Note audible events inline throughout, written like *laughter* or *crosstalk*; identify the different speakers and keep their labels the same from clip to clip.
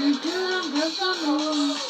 Speaker 1: que quedan rezando. El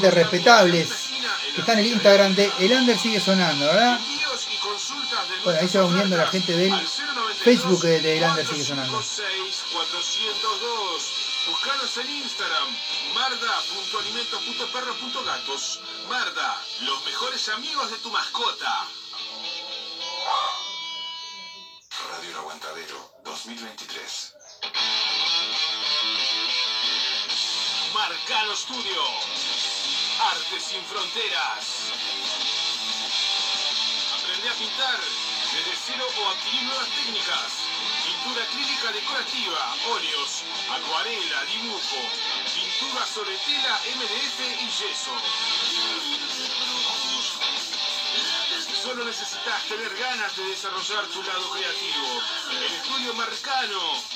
Speaker 1: respetables que está en el Instagram de El Under sigue sonando, ¿verdad? Bueno, ahí se va uniendo la gente del
Speaker 2: al 092
Speaker 1: Facebook de, El Under sigue sonando.
Speaker 2: 456 402. Buscanos en Instagram, marda.alimentos.perro.gatos. Marda, los mejores amigos de tu mascota. Radio El Aguantadero 2023. Marcano Studio. Arte sin fronteras. Aprende a pintar desde cero o adquirir nuevas técnicas. Pintura acrílica decorativa, óleos, acuarela, dibujo, pintura sobre tela, MDF y yeso. Solo necesitas tener ganas de desarrollar tu lado creativo. El estudio Marcano.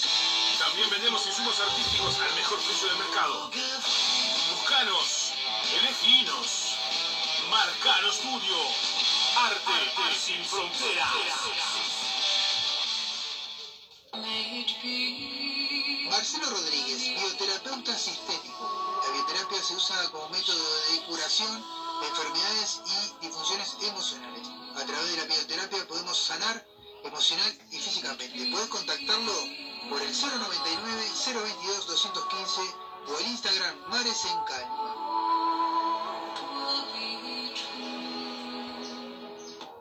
Speaker 2: También vendemos insumos artísticos al mejor precio del mercado. Buscanos, eleginos. Marcano Studio. Arte, sin fronteras.
Speaker 3: Marcelo Rodríguez, bioterapeuta sistémico. La bioterapia se usa como método de curación de enfermedades y disfunciones emocionales. A través de la bioterapia podemos sanar emocional y físicamente. Puedes contactarlo por el 099 022 215 o el Instagram Mares en Calma.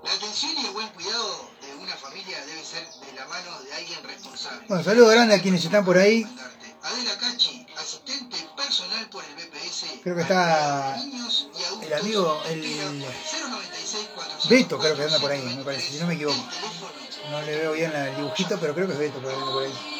Speaker 3: La atención y el buen cuidado de una familia debe ser de la mano de alguien responsable.
Speaker 1: Bueno, saludos grandes a quienes están por ahí.
Speaker 3: Adela Cachi, asistente personal por el BPS.
Speaker 1: Creo que está
Speaker 3: Niños y adultos,
Speaker 1: el amigo, el
Speaker 3: espera por 096
Speaker 1: Beto, creo que anda por ahí, me parece, si no me equivoco. No le veo bien el dibujito, pero creo que es Beto por ahí.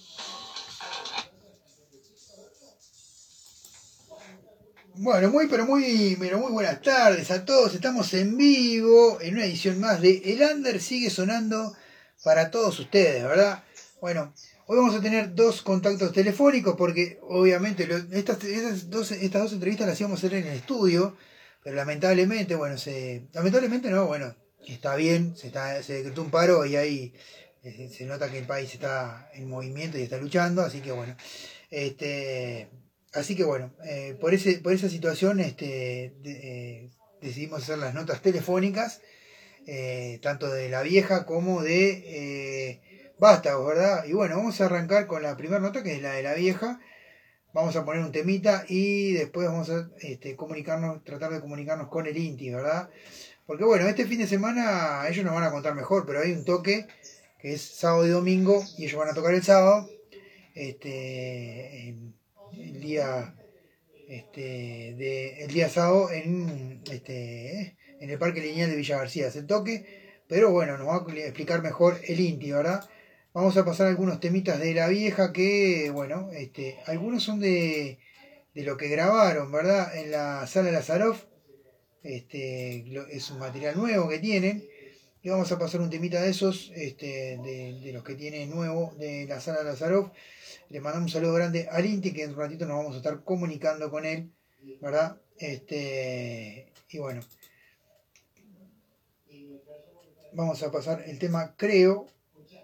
Speaker 4: Bueno, muy pero muy pero muy buenas tardes a todos. Estamos en vivo en una edición más de El Under sigue sonando para todos ustedes, ¿verdad? Bueno, hoy vamos a tener dos contactos telefónicos porque obviamente estas, estas dos, estas dos entrevistas las íbamos a hacer en el estudio, pero lamentablemente, bueno, se lamentablemente no, bueno, está bien, se está se decretó un paro y ahí eh, se nota que el país está en movimiento y está luchando, así que bueno, este Así que bueno, eh, por, ese, por esa situación este, eh, decidimos hacer las notas telefónicas, eh, tanto de la vieja como de Vástagos, ¿verdad? Y bueno, vamos a arrancar con la primera nota, que es la de la vieja. Vamos a poner un temita y después vamos a este, comunicarnos, tratar de comunicarnos con el Inti, ¿verdad? Porque bueno, este fin de semana ellos nos van a contar mejor, pero hay un toque que es sábado y domingo y ellos van a tocar el sábado. Este, el día este, día sábado en, este, en el Parque Lineal de Villa García. El toque, pero bueno, nos va a explicar mejor el Inti, ¿verdad? Vamos a pasar algunos temitas de la vieja que, bueno, este, algunos son de, de lo que grabaron, ¿verdad? En la sala Lazaroff. Este, es un material nuevo que tienen. Y vamos a pasar un temita de esos, este, de, de los que tiene nuevo de la sala Lazaroff. Le mandamos un saludo grande al Inti, que en un ratito nos vamos a estar comunicando con él, ¿verdad? Este, y bueno, vamos a pasar el tema Creo,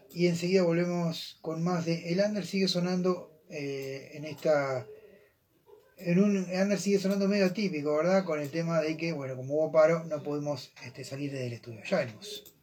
Speaker 4: y enseguida volvemos con más de El Under sigue sonando eh, en esta. En un Under sigue sonando medio típico, ¿verdad? Con el tema de que, bueno, como hubo paro, no pudimos este, salir del estudio. Ya venimos.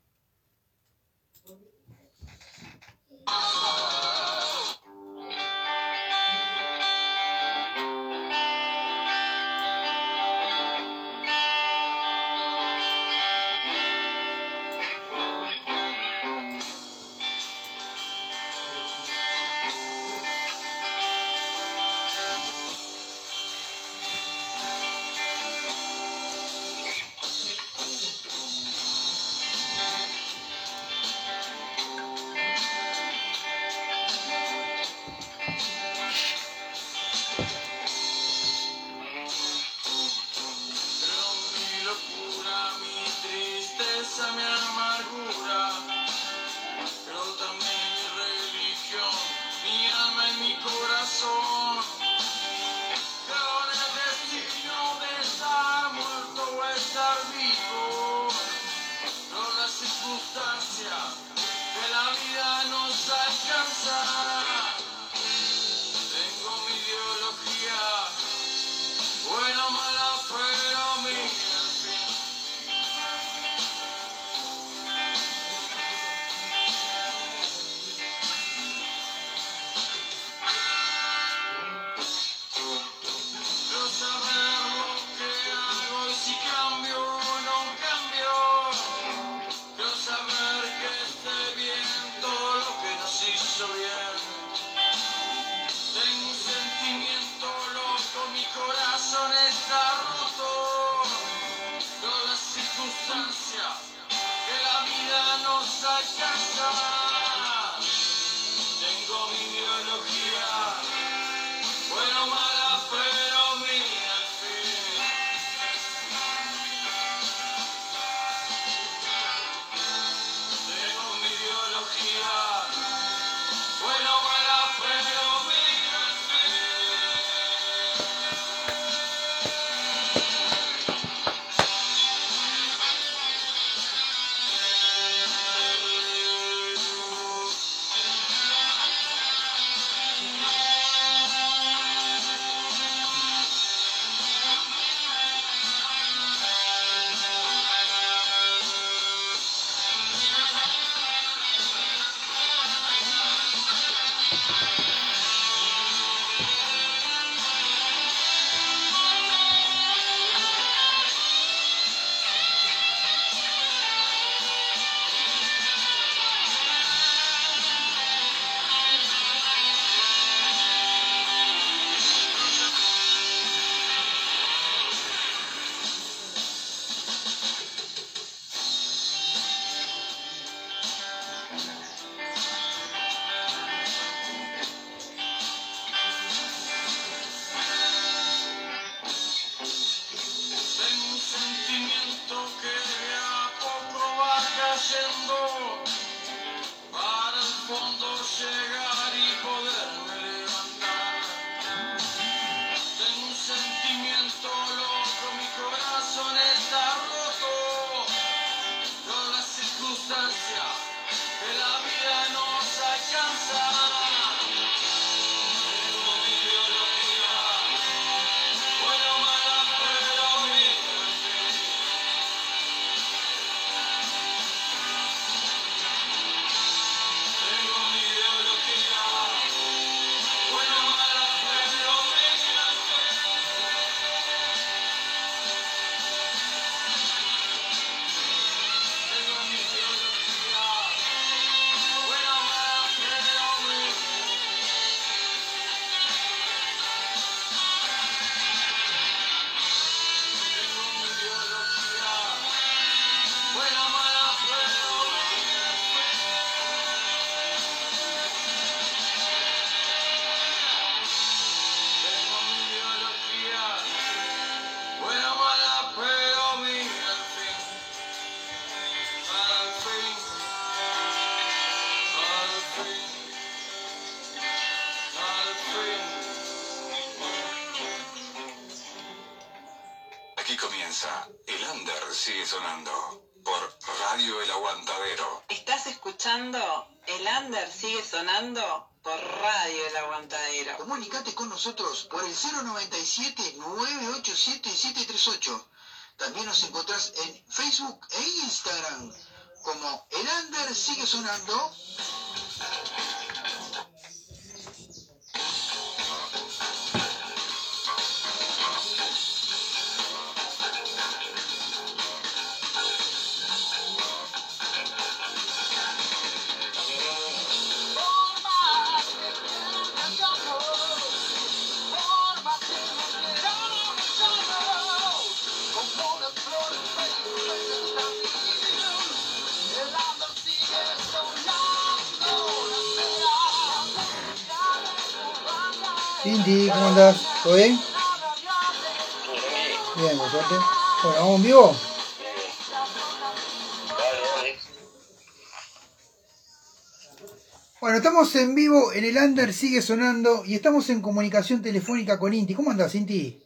Speaker 5: En el Under, sigue sonando
Speaker 4: y estamos en comunicación telefónica con Inti. ¿Cómo andás, Inti?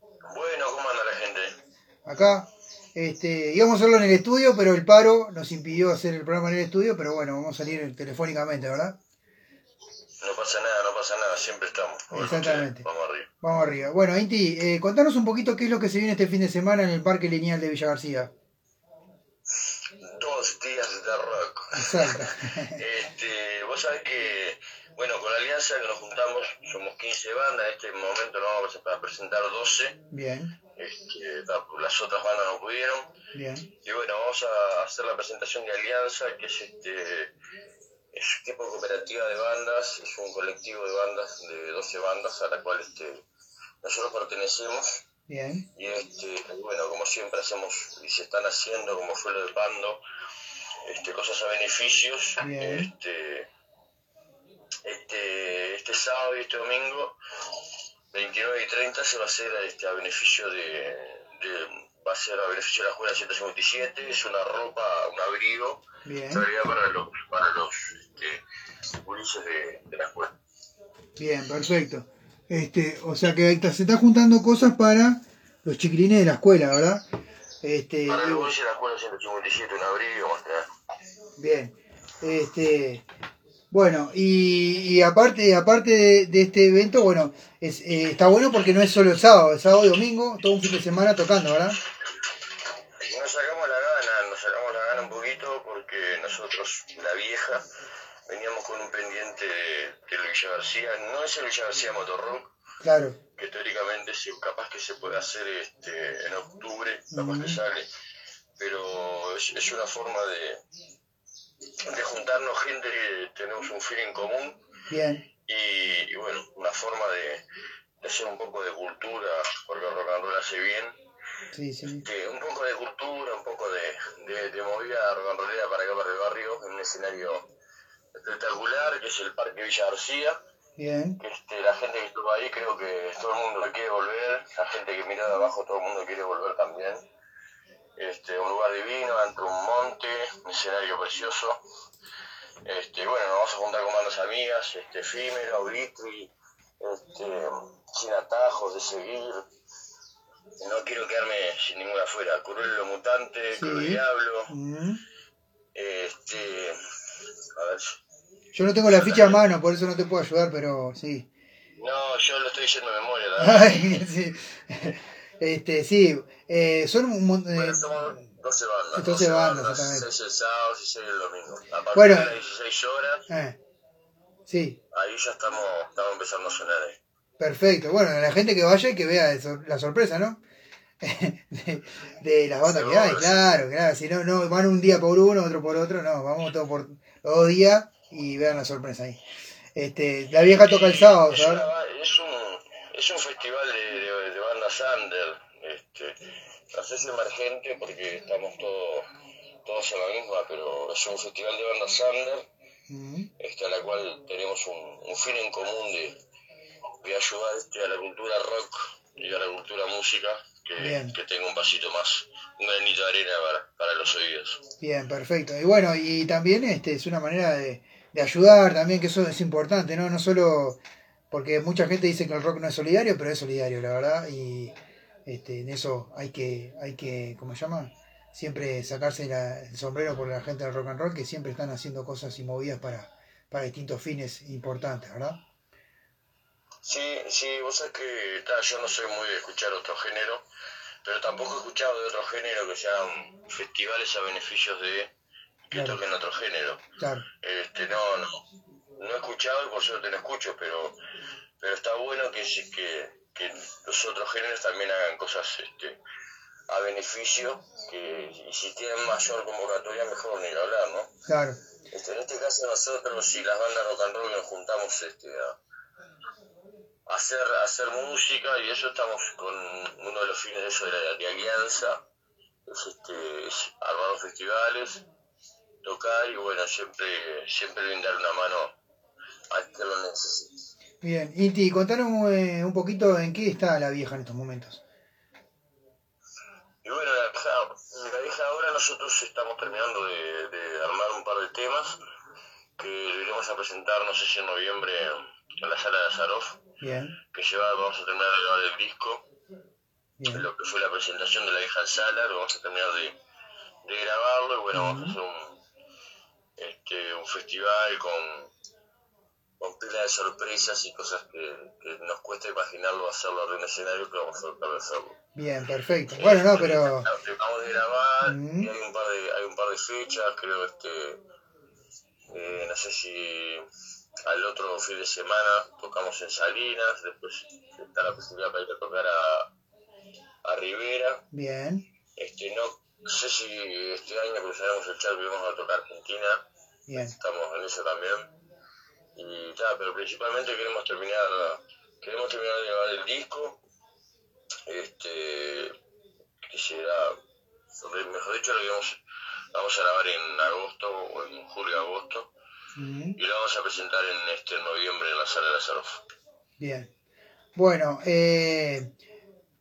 Speaker 6: Bueno, ¿cómo anda la gente?
Speaker 4: Acá, este, íbamos a hacerlo en el estudio, pero el paro nos impidió hacer el programa en el estudio, pero bueno, vamos a salir telefónicamente, ¿verdad?
Speaker 6: No pasa nada, no pasa nada, siempre estamos.
Speaker 4: Exactamente.
Speaker 6: Vamos arriba.
Speaker 4: Vamos arriba. Bueno, Inti, eh, contanos un poquito qué es lo que se viene este fin de semana en el Parque Lineal de Villa García.
Speaker 6: Días de rock.
Speaker 4: Exacto. *laughs*
Speaker 6: este, vos sabés que, bueno, con la alianza que nos juntamos, somos 15 bandas, en este momento nos vamos a presentar 12.
Speaker 4: Bien,
Speaker 6: Este, la- las otras bandas no pudieron.
Speaker 4: bien,
Speaker 6: Y bueno, vamos a hacer la presentación de Alianza, que es este es un tipo de cooperativa de bandas, es un colectivo de bandas, de 12 bandas a la cual este, nosotros pertenecemos.
Speaker 4: bien,
Speaker 6: Y este, bueno, como siempre hacemos y se están haciendo, como fue lo de Pando, este, cosas a beneficios.
Speaker 4: Bien.
Speaker 6: Este, este, este sábado y este domingo, 29 y 30, se va a hacer este, a beneficio de, de- va a ser a beneficio de la escuela 157, es una ropa, un abrigo,
Speaker 4: bien,
Speaker 6: para los, para los este, de, de la escuela.
Speaker 4: bien, perfecto. Este, o sea que se está juntando cosas para los chiquilines de la escuela, ¿verdad? Este,
Speaker 6: Para los de la escuela 157, un abrigo, más que nada.
Speaker 4: Bien. Este, bueno, y, y aparte, aparte de, de este evento, bueno, es, eh, está bueno porque no es solo el sábado, el sábado y domingo, todo un fin de semana tocando, ¿verdad?
Speaker 6: Nos sacamos la gana, nos sacamos la gana un poquito porque nosotros, la vieja, veníamos con un pendiente de, Villa García, no es el Villa García Motorrock,
Speaker 4: Claro,
Speaker 6: que teóricamente sí, capaz que se puede hacer este, en octubre, capaz que
Speaker 4: Ujú.
Speaker 6: sale, pero es, es una forma de, de juntarnos gente que tenemos un en común.
Speaker 4: Bien,
Speaker 6: y, y bueno, una forma de, de hacer un poco de cultura, porque rock and roll hace bien,
Speaker 4: sí, sí,
Speaker 6: que un poco de cultura, un poco de, de, de movida rock and rollera para acá, para el barrio, en un escenario espectacular, que es el Parque Villa García,
Speaker 4: bien,
Speaker 6: que este, la gente que estuvo ahí creo que todo el mundo quiere volver, la gente que miró de abajo todo el mundo quiere volver también. Este, un lugar divino, entre un monte, un escenario precioso. Este, bueno, nos vamos a juntar con manos amigas, este, efímero, Vitri, este, sin atajos de seguir. No quiero quedarme sin ninguna afuera. Cruel lo mutante,
Speaker 4: Sí.
Speaker 6: Cruel Diablo,
Speaker 4: Mm.
Speaker 6: este, a ver,
Speaker 4: Yo no tengo la ficha a mano, por eso no te puedo ayudar, pero sí.
Speaker 6: no, yo lo estoy diciendo de memoria, la *laughs* verdad.
Speaker 4: Ay, sí. Este, sí, eh, son un mon- eh,
Speaker 6: Bueno, somos 12 bandas.
Speaker 4: 12 bandas, exactamente.
Speaker 6: 6 el sábado y 6 el domingo. A partir
Speaker 4: Bueno.
Speaker 6: de las 16 horas,
Speaker 4: eh, sí,
Speaker 6: ahí ya estamos, estamos empezando a sonar. ahí.
Speaker 4: perfecto. Bueno, la gente que vaya y que vea la sorpresa, ¿no? *laughs* de, de las bandas que hay, claro, claro. Si no, no van un día por uno, otro por otro, no, vamos todos por dos días y vean la sorpresa ahí. Este, la vieja toca el sábado,
Speaker 6: Es,
Speaker 4: ¿sabes?
Speaker 6: es, un, es un festival de, under. Este, sé si emergente porque estamos todos todos en la misma, pero es un festival de bandas under
Speaker 4: Mm,
Speaker 6: este, a la cual tenemos un, un fin en común de, de ayudar este, a la cultura rock y a la cultura música que, que tenga un pasito más, un granito de arena para, para los oídos.
Speaker 4: Bien, perfecto. Y bueno, y también este es una manera de, de ayudar también, que eso es importante, ¿no? No solo porque mucha gente dice que el rock no es solidario, pero es solidario, la verdad. Y, Este, en eso hay que, hay que, ¿cómo se llama? Siempre sacarse la- el sombrero por la gente del rock and roll que siempre están haciendo cosas y movidas para, para distintos fines importantes, ¿verdad?
Speaker 6: Sí, sí, vos sabés que ta, yo no soy muy de escuchar otro género, pero tampoco he escuchado de otro género que sean festivales a beneficios de que
Speaker 4: Claro.
Speaker 6: toquen otro género.
Speaker 4: Claro,
Speaker 6: Este, no, no, no he escuchado y por suerte no escucho, pero, pero está bueno que, que, que los otros géneros también hagan cosas este, a beneficio, que y si tienen mayor convocatoria mejor ni hablar, ¿no?
Speaker 4: claro,
Speaker 6: Este, en este caso nosotros y las bandas rock and roll nos juntamos este, a, a hacer, a hacer música y eso estamos con uno de los fines de eso de, la, de alianza, es, este, es armar festivales, tocar y bueno, siempre, siempre brindar una mano al que lo necesite.
Speaker 4: bien. Inti, contanos eh, un poquito en qué está la vieja en estos momentos.
Speaker 6: Y bueno, la vieja, la vieja ahora nosotros estamos terminando de, de armar un par de temas que lo iremos a presentar, no sé si en noviembre, en la sala de Azaroff.
Speaker 4: Bien,
Speaker 6: que lleva, vamos a terminar de grabar el disco,
Speaker 4: bien,
Speaker 6: lo que fue la presentación de la vieja en sala, lo vamos a terminar de, de grabarlo y bueno, vamos a hacer un, este, un festival con, con pila de sorpresas y cosas que, que nos cuesta imaginarlo hacerlo en el escenario, pero vamos a tratar de hacerlo.
Speaker 4: bien, perfecto. Bueno, no, pero...
Speaker 6: Acabamos de grabar y hay un par de, hay un par de fechas, creo este eh, no sé si al otro fin de semana tocamos en Salinas, después está la posibilidad para ir a tocar a, a Rivera.
Speaker 4: Bien,
Speaker 6: Este, no sé si este año cruzaremos el y vamos a tocar Argentina,
Speaker 4: bien,
Speaker 6: estamos en eso también. Y ya, pero principalmente queremos terminar, queremos terminar de grabar el disco, este, que será, mejor dicho, lo que vamos, vamos a grabar en agosto o en julio-agosto y lo vamos a presentar en este noviembre en la sala de la Zaroff.
Speaker 4: bien. Bueno, eh,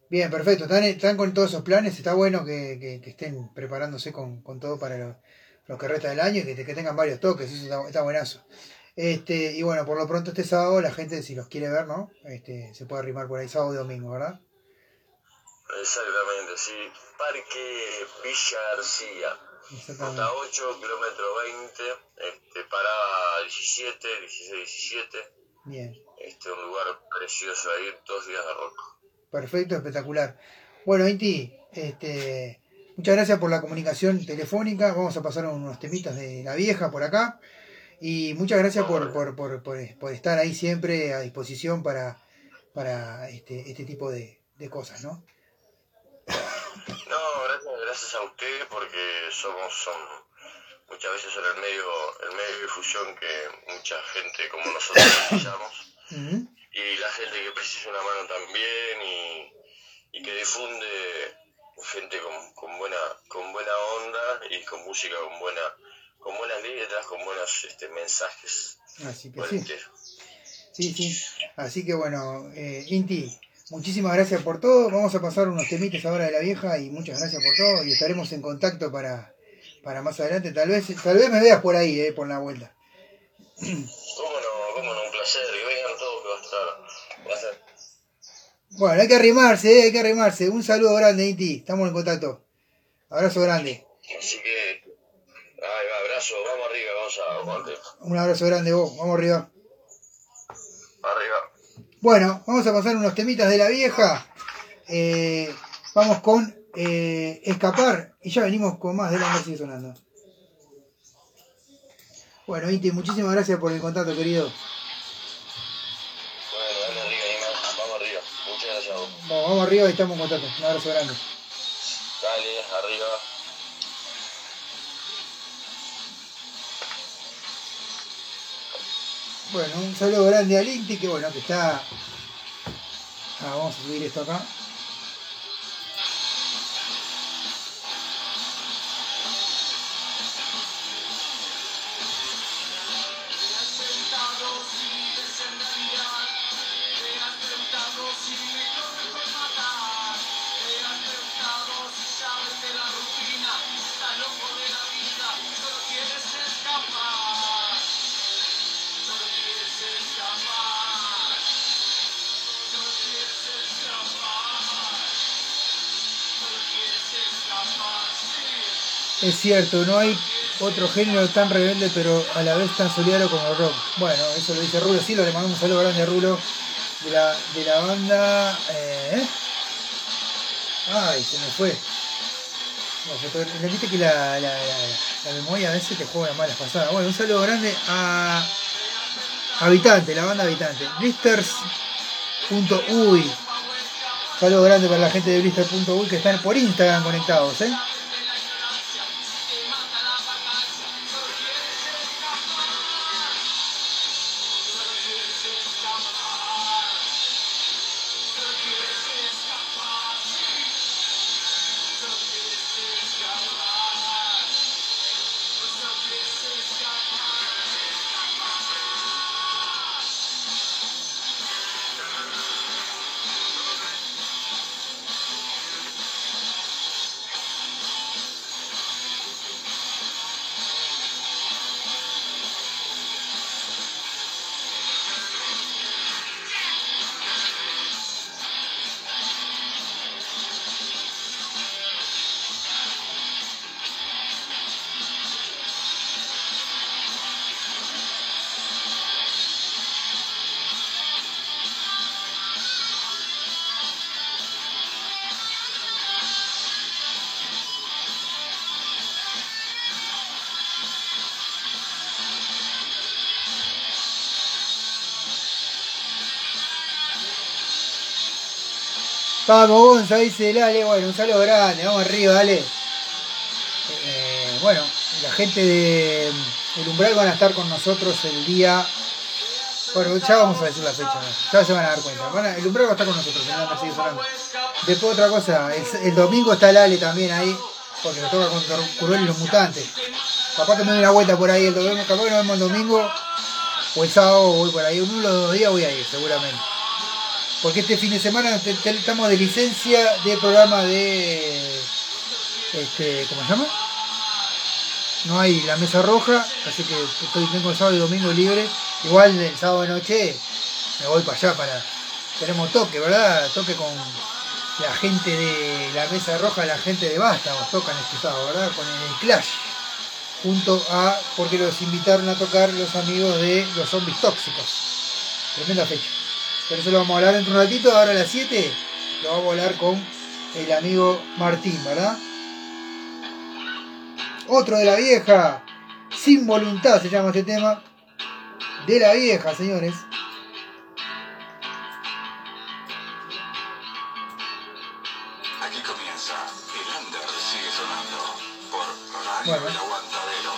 Speaker 4: bien, perfecto. Están, están con todos esos planes. Está bueno que, que- que estén preparándose con, con todo para lo, lo que resta del año y que, que tengan varios toques. Eso está, está buenazo. Este, y bueno, por lo pronto este sábado la gente, si los quiere ver, ¿no? Este, se puede arrimar por ahí sábado y domingo, ¿verdad?
Speaker 6: Exactamente, sí. Parque Villa García. Ruta 8, kilómetro 20, este, parada 17, 16, 17.
Speaker 4: Bien.
Speaker 6: Este, un lugar precioso ahí, dos días de rock.
Speaker 4: Perfecto, espectacular. Bueno, Inti, este, muchas gracias por la comunicación telefónica. Vamos a pasar unos temitas de la vieja por acá. Y muchas gracias por, por, por, por- estar ahí siempre a disposición para, para este, este tipo de, de cosas, ¿no?
Speaker 6: No, gracias, gracias a ustedes porque somos son muchas veces son el medio, el medio de difusión que mucha gente como nosotros necesitamos. Y la gente que precisa una mano también y, y que difunde gente con, con buena con buena onda y con música con buena con buenas letras con buenos este, mensajes
Speaker 4: Así que sí,
Speaker 6: entero.
Speaker 4: sí, sí. Así que bueno, eh, Inti, muchísimas gracias por todo. Vamos a pasar unos temites ahora de la vieja y muchas gracias por todo. Y estaremos en contacto para, para más adelante. Tal vez, tal vez me veas por ahí, eh, por la vuelta.
Speaker 6: cómo no cómo no un placer que vengan todos que va a estar va a
Speaker 4: Bueno, hay que arrimarse, eh, hay que arrimarse. Un saludo grande, Inti. Estamos en contacto. Abrazo grande.
Speaker 6: así que abrazo vamos arriba vamos a aguante
Speaker 4: Un abrazo grande vos. Vamos arriba.
Speaker 6: arriba
Speaker 4: Bueno, vamos a pasar unos temitas de la vieja. Eh, vamos con eh, Escapar. Y ya venimos con más de la sigue sonando. Bueno, Inti, muchísimas gracias por el contacto, querido.
Speaker 6: bueno dale arriba Ima, vamos arriba muchas gracias a vos
Speaker 4: Vamos, vamos arriba y estamos en contacto. Un abrazo grande.
Speaker 6: dale arriba
Speaker 4: Bueno, un saludo grande al Inti, que bueno, que está... Ah, vamos a subir esto acá. Es cierto, no hay otro género tan rebelde pero a la vez tan solidario como el rock. Bueno, eso lo dice Rulo, lo le mandamos un saludo grande a Rulo de la, de la banda... Eh, ay, se me fue. No, viste que la, la, la, memoria a veces te juega malas pasadas. Bueno, un saludo grande a Habitante, la banda Habitante. Blisters.uy. Saludo grande para la gente de Blister.uy que están por Instagram conectados, ¿eh? Vamos, Gonza, dice el Ale. Bueno, un saludo grande, vamos arriba, dale. Eh, bueno, la gente de El Umbral van a estar con nosotros el día. Bueno, ya vamos a decir la fecha, ya se van a dar cuenta. el Umbral va a estar con nosotros, Después otra cosa, el, domingo está el Ale también ahí, porque nos toca con Cruel y los Mutantes. Capaz que me doy una vuelta por ahí el domingo, capaz que nos vemos el domingo o el sábado voy por ahí. Uno de los dos días voy a ir, seguramente porque este fin de semana estamos de licencia de programa de este, ¿cómo se llama? No hay la mesa roja, así que estoy, tengo el sábado y domingo libre. Igual el sábado de noche me voy para allá para. Tenemos toque, ¿verdad? Toque con la gente de la mesa roja, la gente de Basta, nos tocan este sábado, ¿verdad? Con el Clash. Junto a, porque los invitaron a tocar los amigos de los zombies tóxicos. Tremenda fecha. Pero eso lo vamos a hablar dentro de un ratito. Ahora a las 7 lo vamos a hablar con el amigo Martín, ¿verdad? Otro de la vieja. Sin voluntad se llama este tema. De la vieja, señores.
Speaker 2: Aquí comienza. El under sigue sonando por Radio
Speaker 4: Bueno.
Speaker 2: El Aguantadero.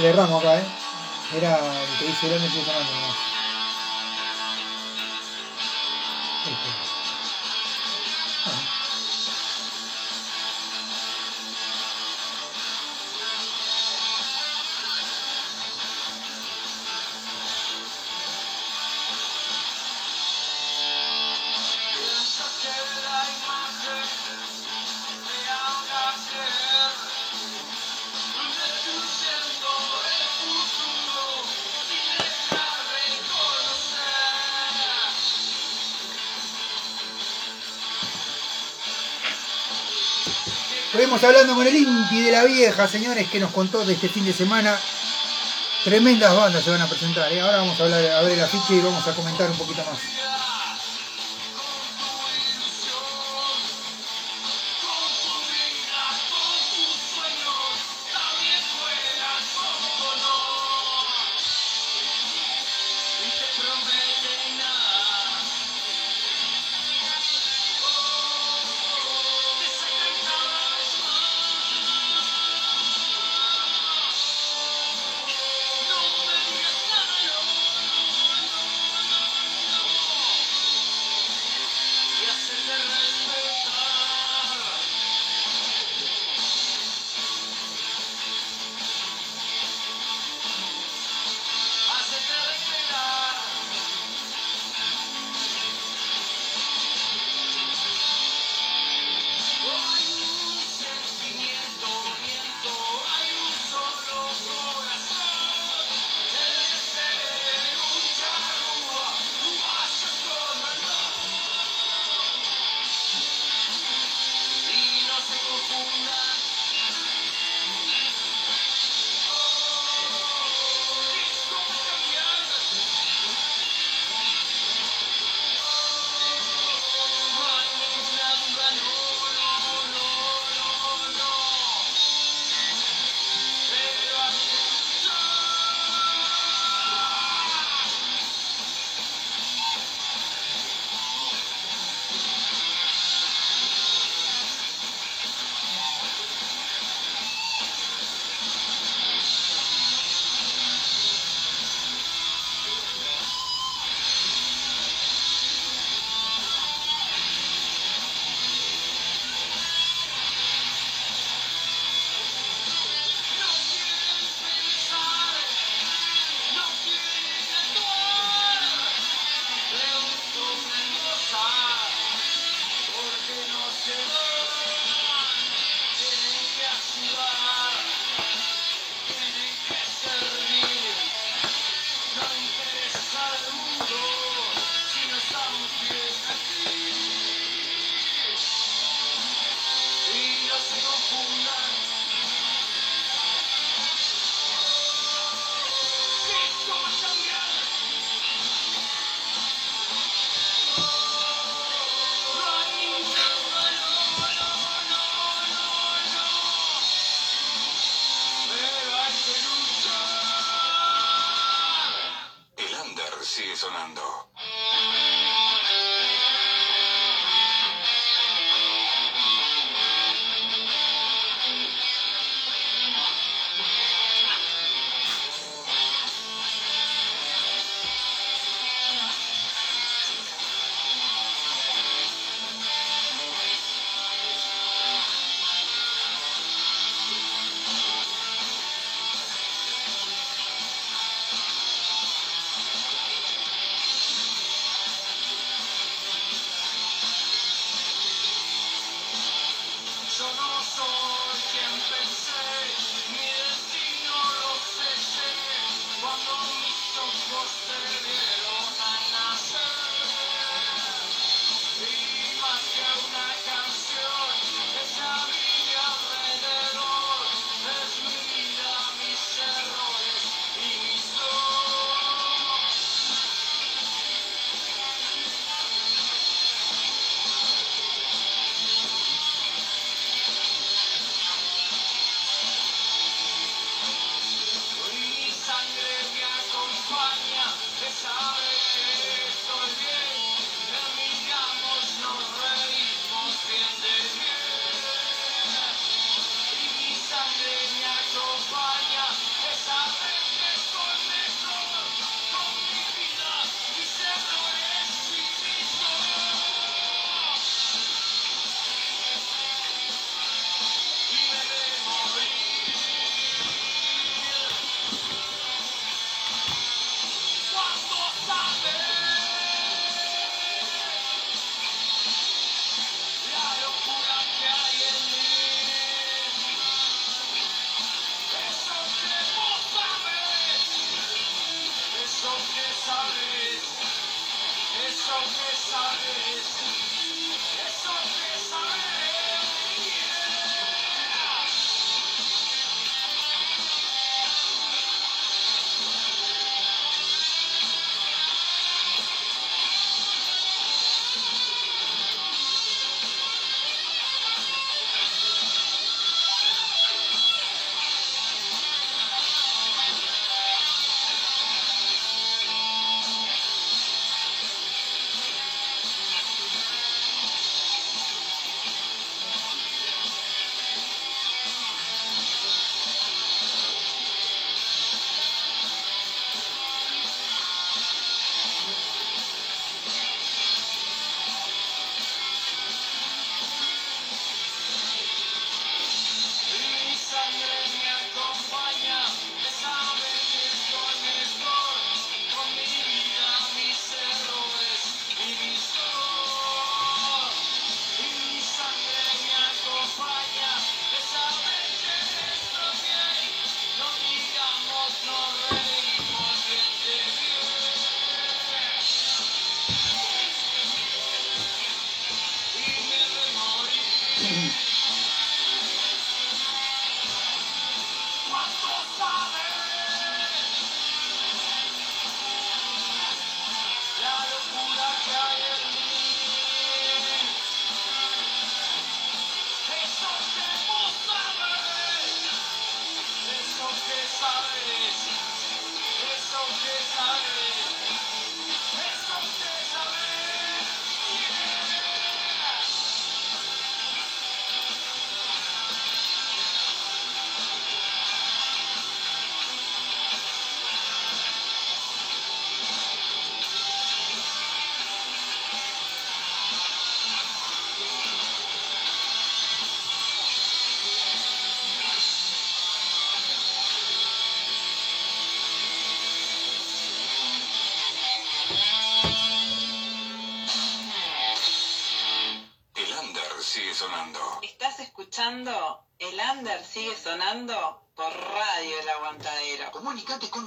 Speaker 4: Le erramos acá, ¿eh? Era el que dice el under sigue sonando. ¿no? Estuvimos hablando con el Inti de la vieja, señores, que nos contó de este fin de semana. Tremendas bandas se van a presentar. ¿eh? Ahora vamos a hablar, a ver el afiche y vamos a comentar un poquito más.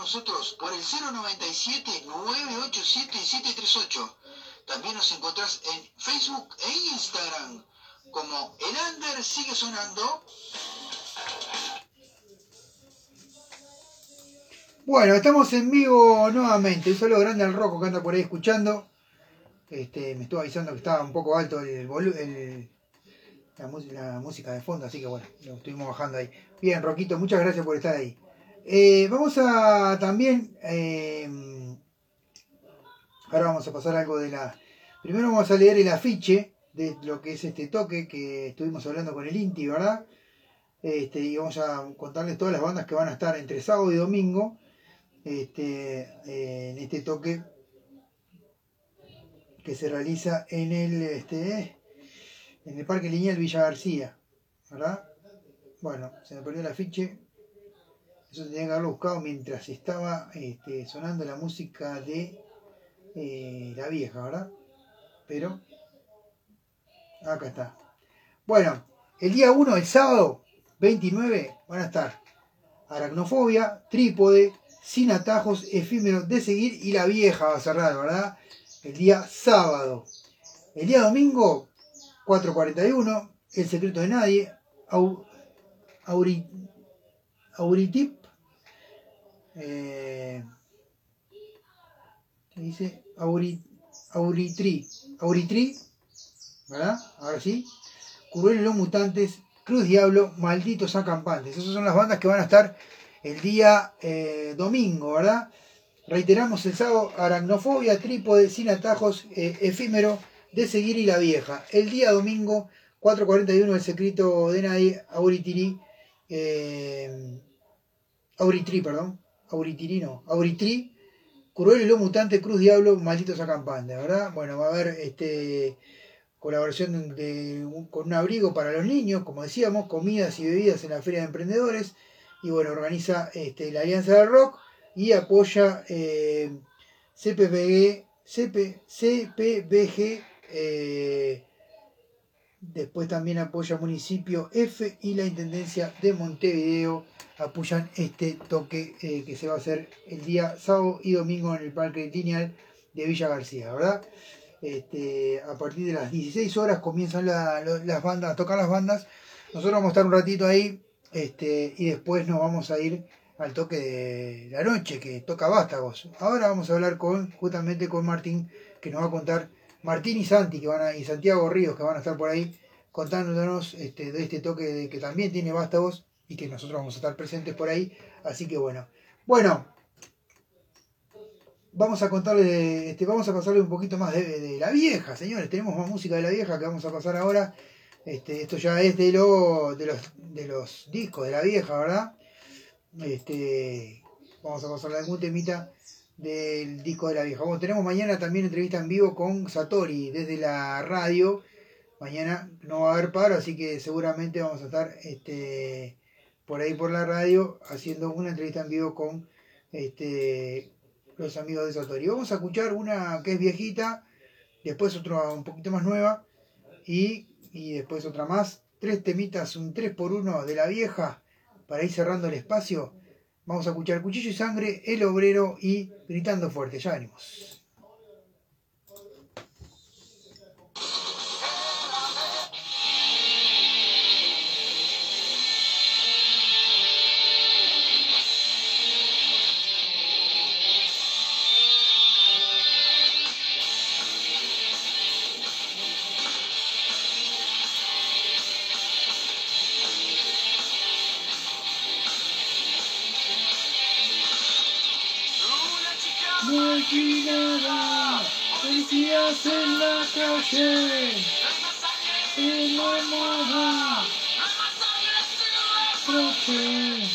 Speaker 5: Nosotros por el 097-987-738. También nos encontrás en Facebook e Instagram como El Under sigue sonando.
Speaker 4: Bueno, estamos en vivo nuevamente. Un saludo grande al Rocco que anda por ahí escuchando. Este, me estuvo avisando que estaba un poco alto el, el- la, la música de fondo, así que bueno, lo estuvimos bajando ahí. Bien, Roquito, muchas gracias por estar ahí. Eh, vamos a también. eh, ahora vamos a pasar algo de la. Primero vamos a leer el afiche de lo que es este toque que estuvimos hablando con el Inti, ¿verdad? Este, y vamos a contarles todas las bandas que van a estar entre sábado y domingo este, eh, en este toque que se realiza en el este, en el Parque Lineal Villa García, ¿verdad? Bueno, se me perdió el afiche. Eso tenía que haberlo buscado mientras estaba este, sonando la música de eh, La Vieja, ¿verdad? Pero acá está. Bueno, el día 1, el sábado 29, van a estar Aracnofobia, Trípode, Sin Atajos, Efímero de Seguir y La Vieja va a cerrar, ¿verdad? El día sábado. El día domingo, 4.41, El Secreto de Nadie, Au- Auri- Auritip, eh, ¿qué dice? Auri, Auritri, Auritri, ¿verdad? Ahora sí. Cruel y los Mutantes, Cruz Diablo, Malditos Acampantes. Esas son las bandas que van a estar el día eh, domingo, ¿verdad? Reiteramos el sábado, Aracnofobia, Trípode, Sin Atajos, eh, Efímero, De Seguir y La Vieja. El día domingo, 4.41, El Secreto de Nadie, Auritiri, eh, Auritri, perdón, Auritiri no, Auritri, Cruel y los Mutantes, Cruz Diablo, Malditos Acampantes, ¿verdad? Bueno, va a haber este colaboración de, un- con un abrigo para los niños, como decíamos, comidas y bebidas en la Feria de Emprendedores, y bueno, organiza este, la Alianza del Rock y apoya eh, CPBG, CP, CPBG eh, después también apoya Municipio F y la Intendencia de Montevideo apoyan este toque eh, que se va a hacer el día sábado y domingo en el Parque Lineal de Villa García, ¿verdad? Este, a partir de las 16 horas comienzan las bandas, a tocar las bandas. Nosotros vamos a estar un ratito ahí este, y después nos vamos a ir al toque de la noche que toca Vástagos. Ahora vamos a hablar con justamente con Martín que nos va a contar Martín y Santi que van a, y Santiago Ríos que van a estar por ahí contándonos este, de este toque de, que también tiene Vástagos y que nosotros vamos a estar presentes por ahí. Así que bueno. Bueno, vamos a contarle, este, vamos a pasarle un poquito más de, la vieja, señores. Tenemos más música de la vieja que vamos a pasar ahora. Este, esto ya es de, lo, de, los, de los discos de la vieja, ¿verdad? Este, vamos a pasarle algún temita del disco de la vieja. Bueno, tenemos mañana también entrevista en vivo con Satori desde la radio. Mañana no va a haber paro, así que seguramente vamos a estar este, por ahí por la radio haciendo una entrevista en vivo con este, los amigos de Satori. Vamos a escuchar una que es viejita, después otra un poquito más nueva y, y después otra más. Tres temitas, un 3 por 1 de la vieja para ir cerrando el espacio. Vamos a escuchar Cuchillo y Sangre, El Obrero y Gritando Fuerte. Ya venimos. Marginada, policías en la calle, en la troche.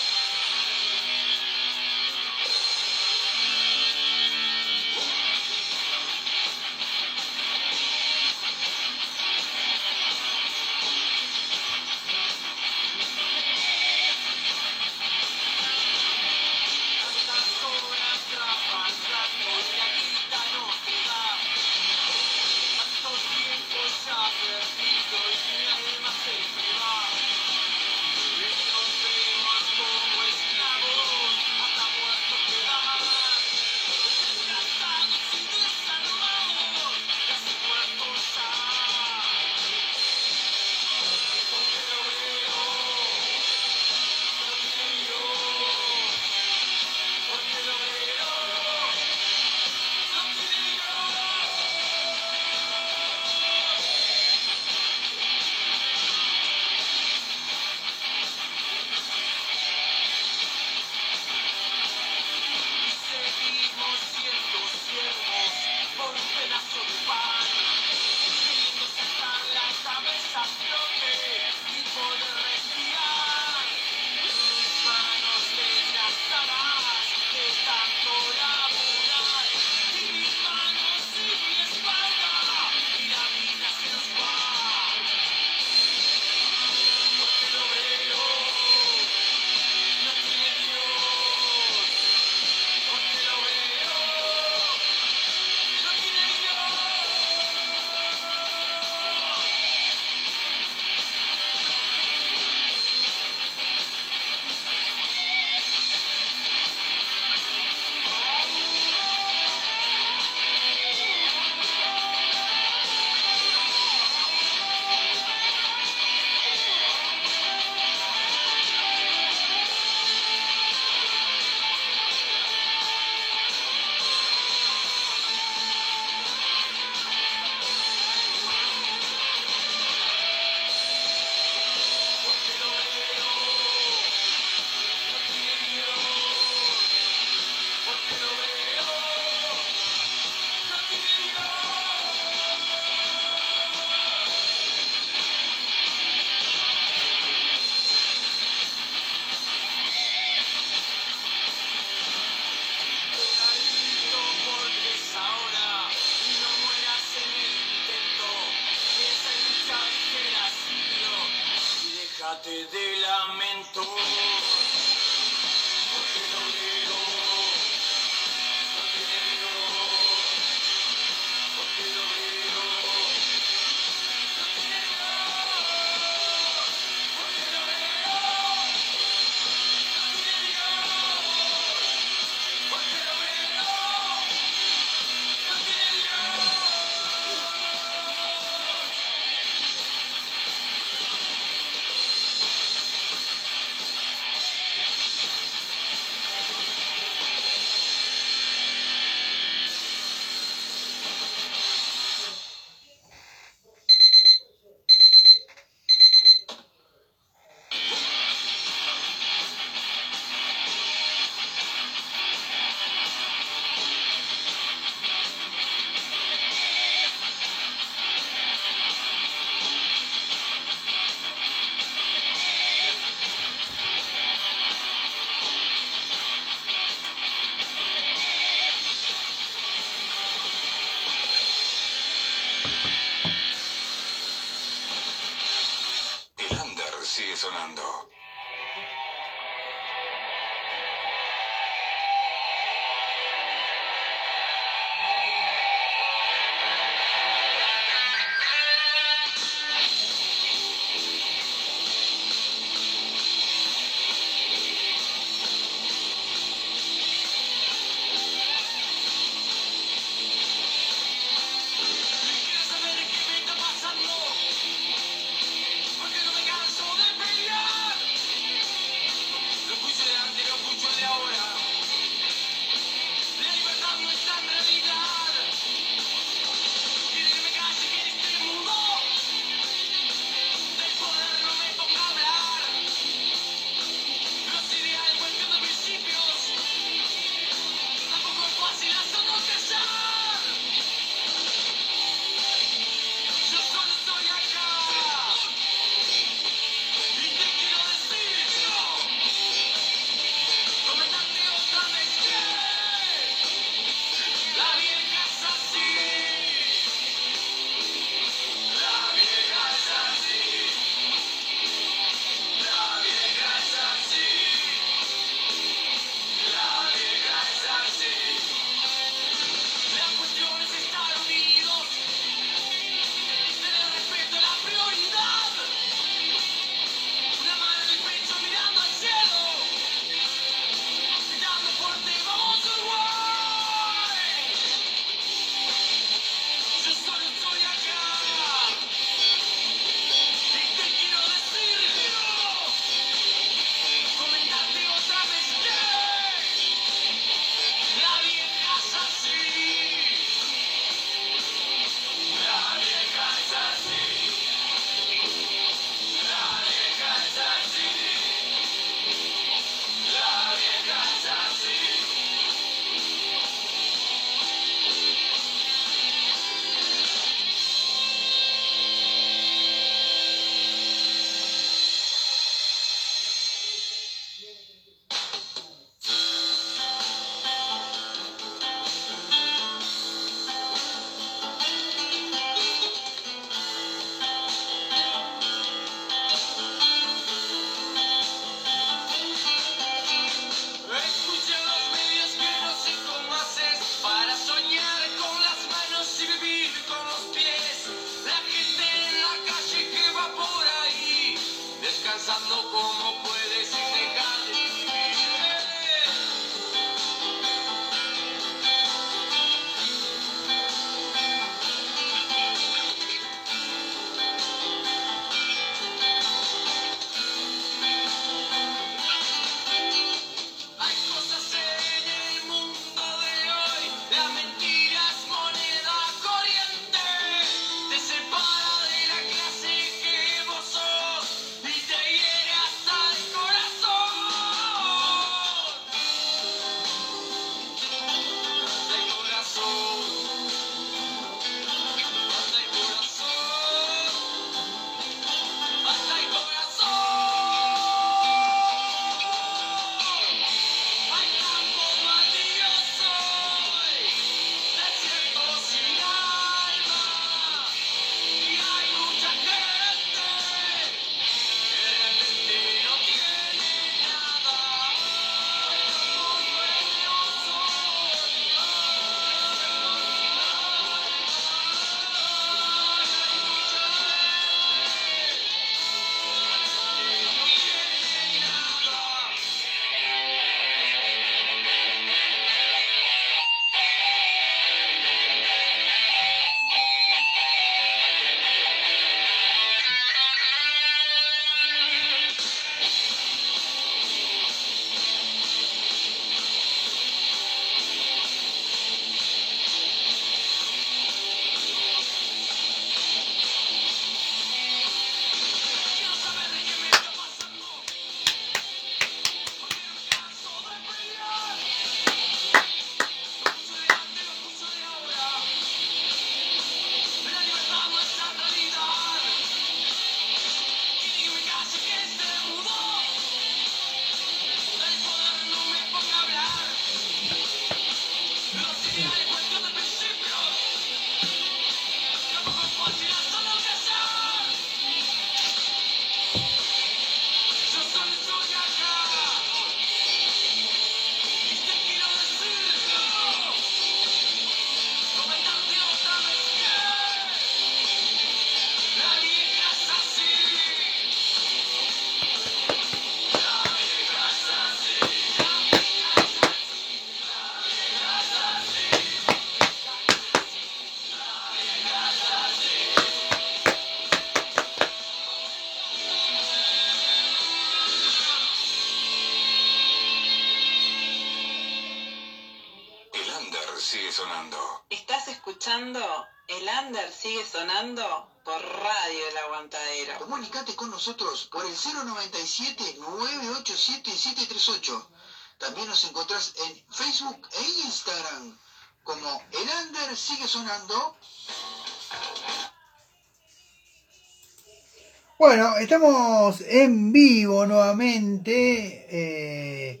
Speaker 4: Estamos en vivo nuevamente. eh,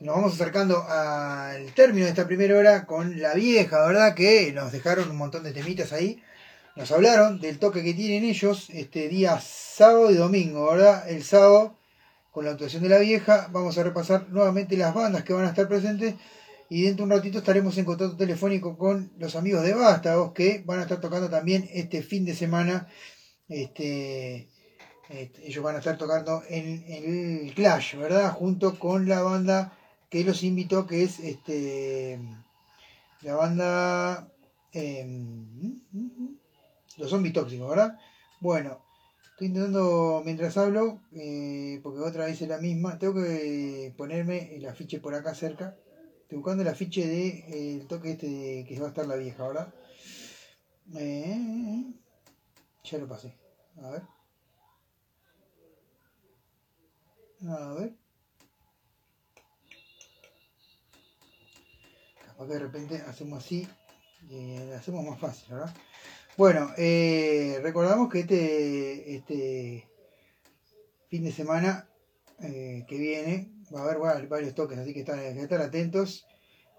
Speaker 4: nos vamos acercando al término de esta primera hora con la vieja, ¿verdad? Que nos dejaron un montón de temitas ahí. Nos hablaron del toque que tienen ellos este día sábado y domingo, ¿verdad? El sábado, con la actuación de la vieja, vamos a repasar nuevamente las bandas que van a estar presentes. Y dentro de un ratito estaremos en contacto telefónico con los amigos de Vástagos que van a estar tocando también este fin de semana este, este, ellos van a estar tocando en, el Clash, ¿verdad? Junto con la banda que los invitó, que es este la banda eh, Los Zombies Tóxicos, ¿verdad? Bueno, estoy intentando mientras hablo, eh, porque otra vez es la misma, tengo que ponerme el afiche por acá cerca. Estoy buscando el afiche de eh, el toque este de que va a estar la vieja, ¿verdad? Eh, ya lo pasé. A ver. A ver. Capaz que de repente hacemos así y lo hacemos más fácil, ¿verdad? Bueno, eh, recordamos que este, este fin de semana eh, que viene va a haber varios toques, así que están, hay que estar atentos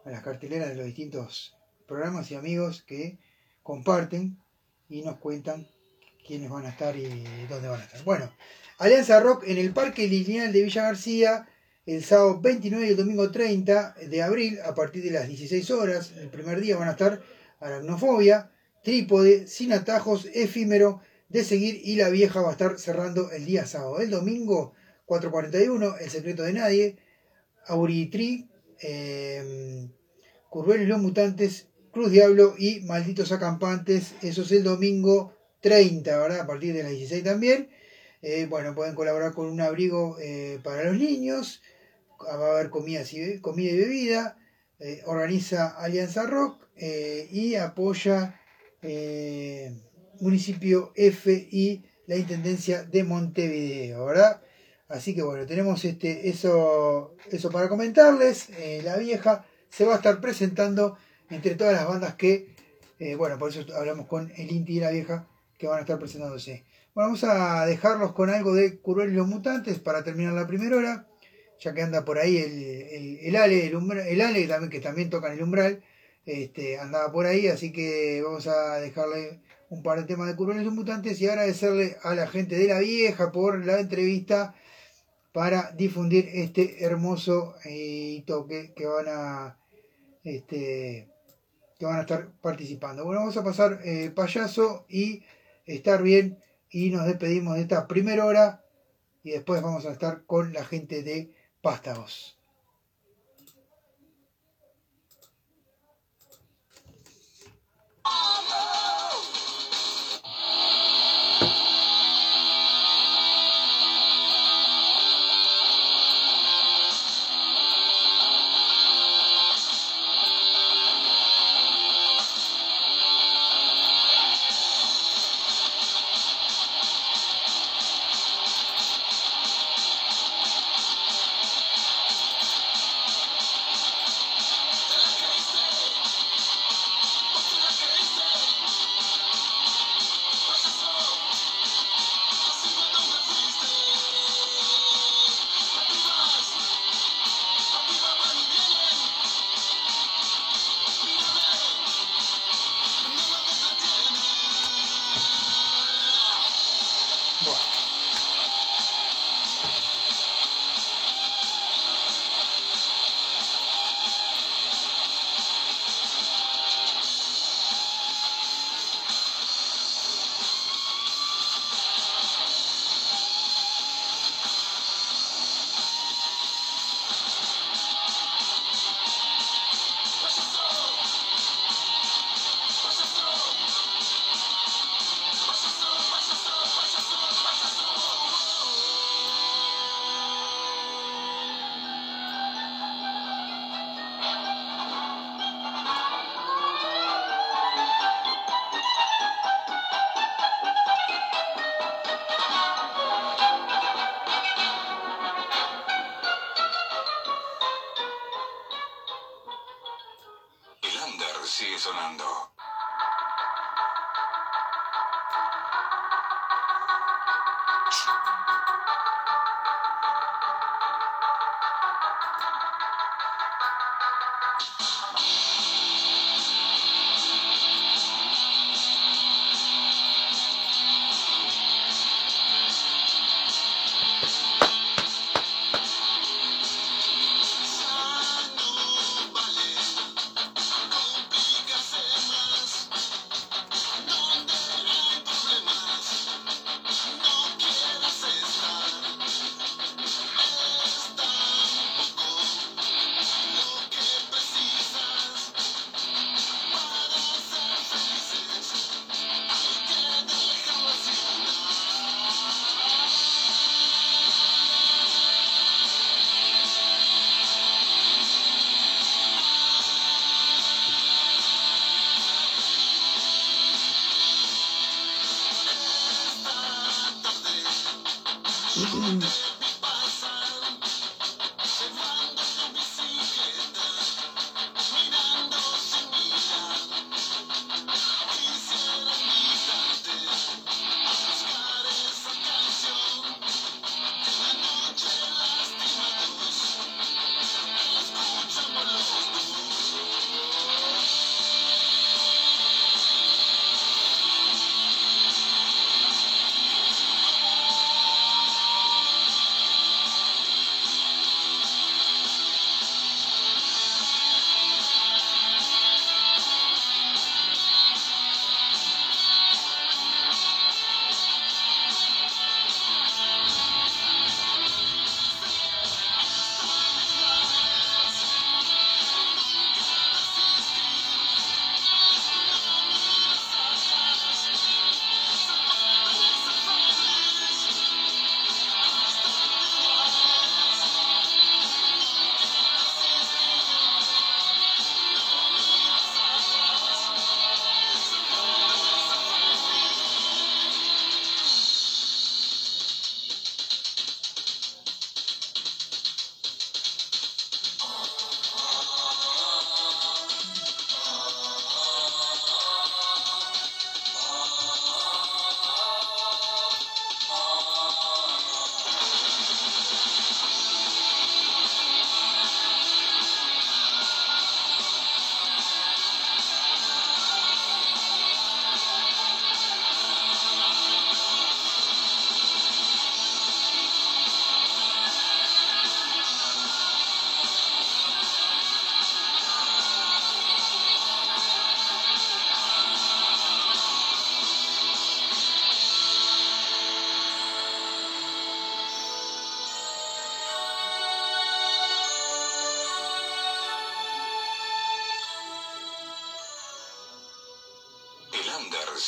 Speaker 4: a las carteleras de los distintos programas y amigos que comparten y nos cuentan quiénes van a estar y dónde van a estar. Bueno, Alianza Rock en el Parque Lineal de Villa García el sábado 29 y el domingo 30 de abril a partir de las 16 horas. El primer día van a estar Aracnofobia, Trípode, Sin Atajos, Efímero, De Seguir y La Vieja va a estar cerrando el día sábado. El domingo 441, El Secreto de Nadie, Auritri, eh, Curvel y los Mutantes, Cruz Diablo y Malditos Acampantes. Eso es el domingo 30, ¿verdad? A partir de las 16 también. Eh, bueno, pueden colaborar con un abrigo eh, para los niños. Va a haber comida y, comida y bebida. Eh, organiza Alianza Rock eh, y apoya eh, Municipio F y la Intendencia de Montevideo, ¿verdad? Así que bueno, tenemos este, eso, eso para comentarles. Eh, la vieja se va a estar presentando entre todas las bandas que, eh, bueno, por eso hablamos con el Inti y la vieja que van a estar presentándose. Bueno, vamos a dejarlos con algo de Curvel y los Mutantes para terminar la primera hora, ya que anda por ahí el, el, Ale, el, umbral, el Ale también, que también toca en el umbral, este, andaba por ahí, así que vamos a dejarle un par de temas de Curvel y los Mutantes y agradecerle a la gente de la vieja por la entrevista para difundir este hermoso eh, toque que van a este que van a estar participando. Bueno, vamos a pasar eh, payaso y estar bien y nos despedimos de esta primera hora y después vamos a estar con la gente de Pástagos.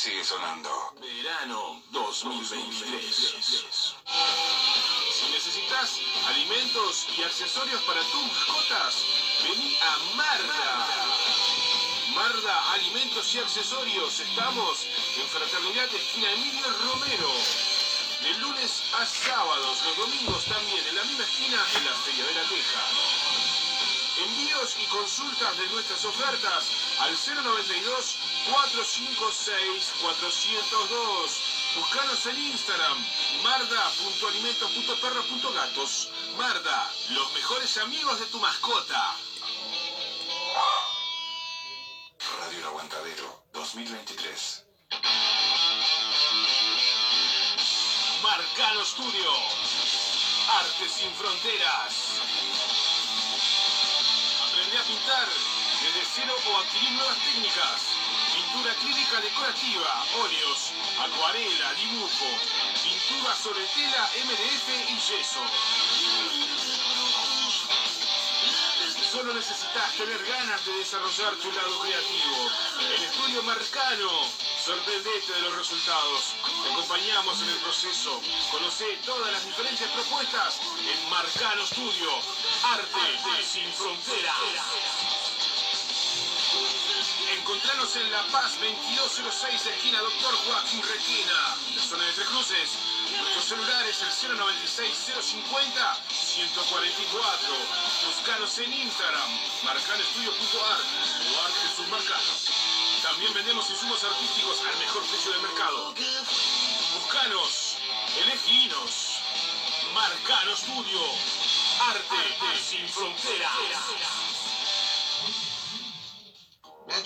Speaker 7: Sigue sonando.
Speaker 2: Verano 2023. Si necesitas alimentos y accesorios para tus mascotas, vení a Marda. Marda Alimentos y Accesorios. Estamos en Fraternidad Esquina Emilio Romero. De lunes a sábados, los domingos también, en la misma esquina, en la Feria de la Teja. Envíos y consultas de nuestras ofertas al 092 456 402. Búscanos en Instagram, marda.alimentos.perro.gatos. Marda, los mejores amigos de tu mascota.
Speaker 7: Radio El Aguantadero 2023.
Speaker 2: Marcano Studio. Arte sin fronteras. Aprende a pintar desde cero o adquirir nuevas técnicas. Pintura acrílica decorativa, óleos, acuarela, dibujo, pintura sobre tela, MDF y yeso. Solo necesitas tener ganas de desarrollar tu lado creativo. El estudio Marcano. Sorprendete de los resultados. Te acompañamos en el proceso. Conoce todas las diferentes propuestas en Marcano Studio. Arte sin fronteras. Encontranos en La Paz 2206, esquina Doctor Joaquín Requena, en la zona de Tres Cruces. Nuestro celular es el 096 050 144. Buscanos en Instagram, marcanestudio.art o art Jesús Marcano. También vendemos insumos artísticos al mejor precio del mercado. Buscanos, eleginos. Marcano Studio. Arte, sin fronteras.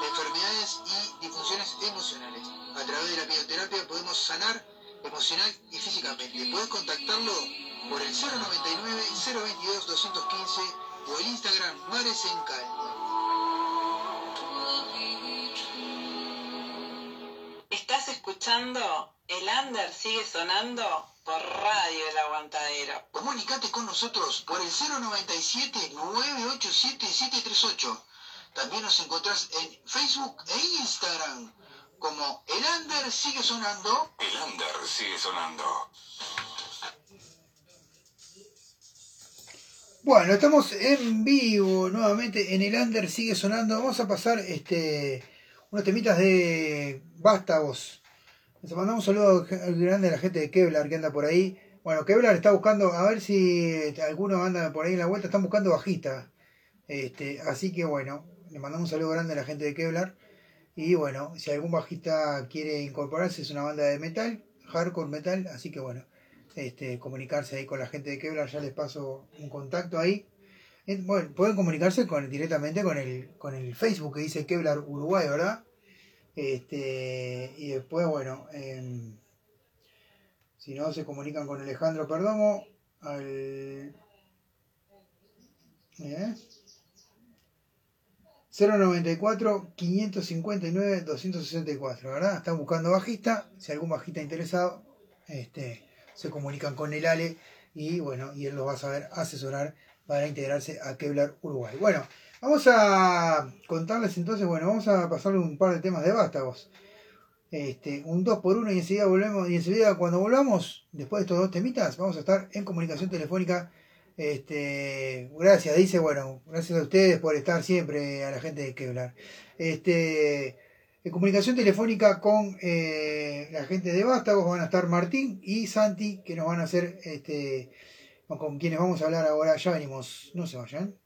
Speaker 3: de enfermedades y disfunciones emocionales. A través de la bioterapia podemos sanar emocional y físicamente. Puedes contactarlo por el 099 022 215 o el Instagram Mares en Calma.
Speaker 8: Estás escuchando El Under sigue sonando por Radio El Aguantadero.
Speaker 3: Comunicate con nosotros por el 097 987 738. También nos encontrás en Facebook e Instagram como El Under sigue sonando.
Speaker 7: El under sigue sonando.
Speaker 4: Bueno, estamos en vivo nuevamente en el under sigue sonando. Vamos a pasar este unos temitas de Vástagos. Les mandamos un saludo grande a la gente de Kevlar que anda por ahí. Bueno, Kevlar está buscando, a ver si algunos andan por ahí en la vuelta, están buscando bajista. Este, así que bueno, le mandamos un saludo grande a la gente de Kevlar. Y bueno, si algún bajista quiere incorporarse, es una banda de metal, hardcore metal, así que bueno, este, comunicarse ahí con la gente de Kevlar, ya les paso un contacto ahí. Bueno, pueden comunicarse con, directamente con el, con el Facebook que dice Kevlar Uruguay, ¿verdad? Este, y después, bueno, em, si no se comunican con Alejandro Perdomo, al ¿eh? 094 559 264, ¿verdad? Están buscando bajista, si algún bajista interesado, este, se comunican con el Ale y bueno, y él los va a saber asesorar para integrarse a Kevlar Uruguay. Bueno, vamos a contarles entonces, bueno, vamos a pasarle un par de temas de vástagos. Este, un 2 por 1 y enseguida volvemos, y enseguida cuando volvamos, después de estos dos temitas, vamos a estar en comunicación telefónica. Este, gracias, dice, bueno, gracias a ustedes por estar siempre, a la gente de Kevlar. Este, en comunicación telefónica con eh, la gente de Vástagos van a estar Martín y Santi, que nos van a hacer, este, con quienes vamos a hablar ahora. Ya venimos, no se vayan.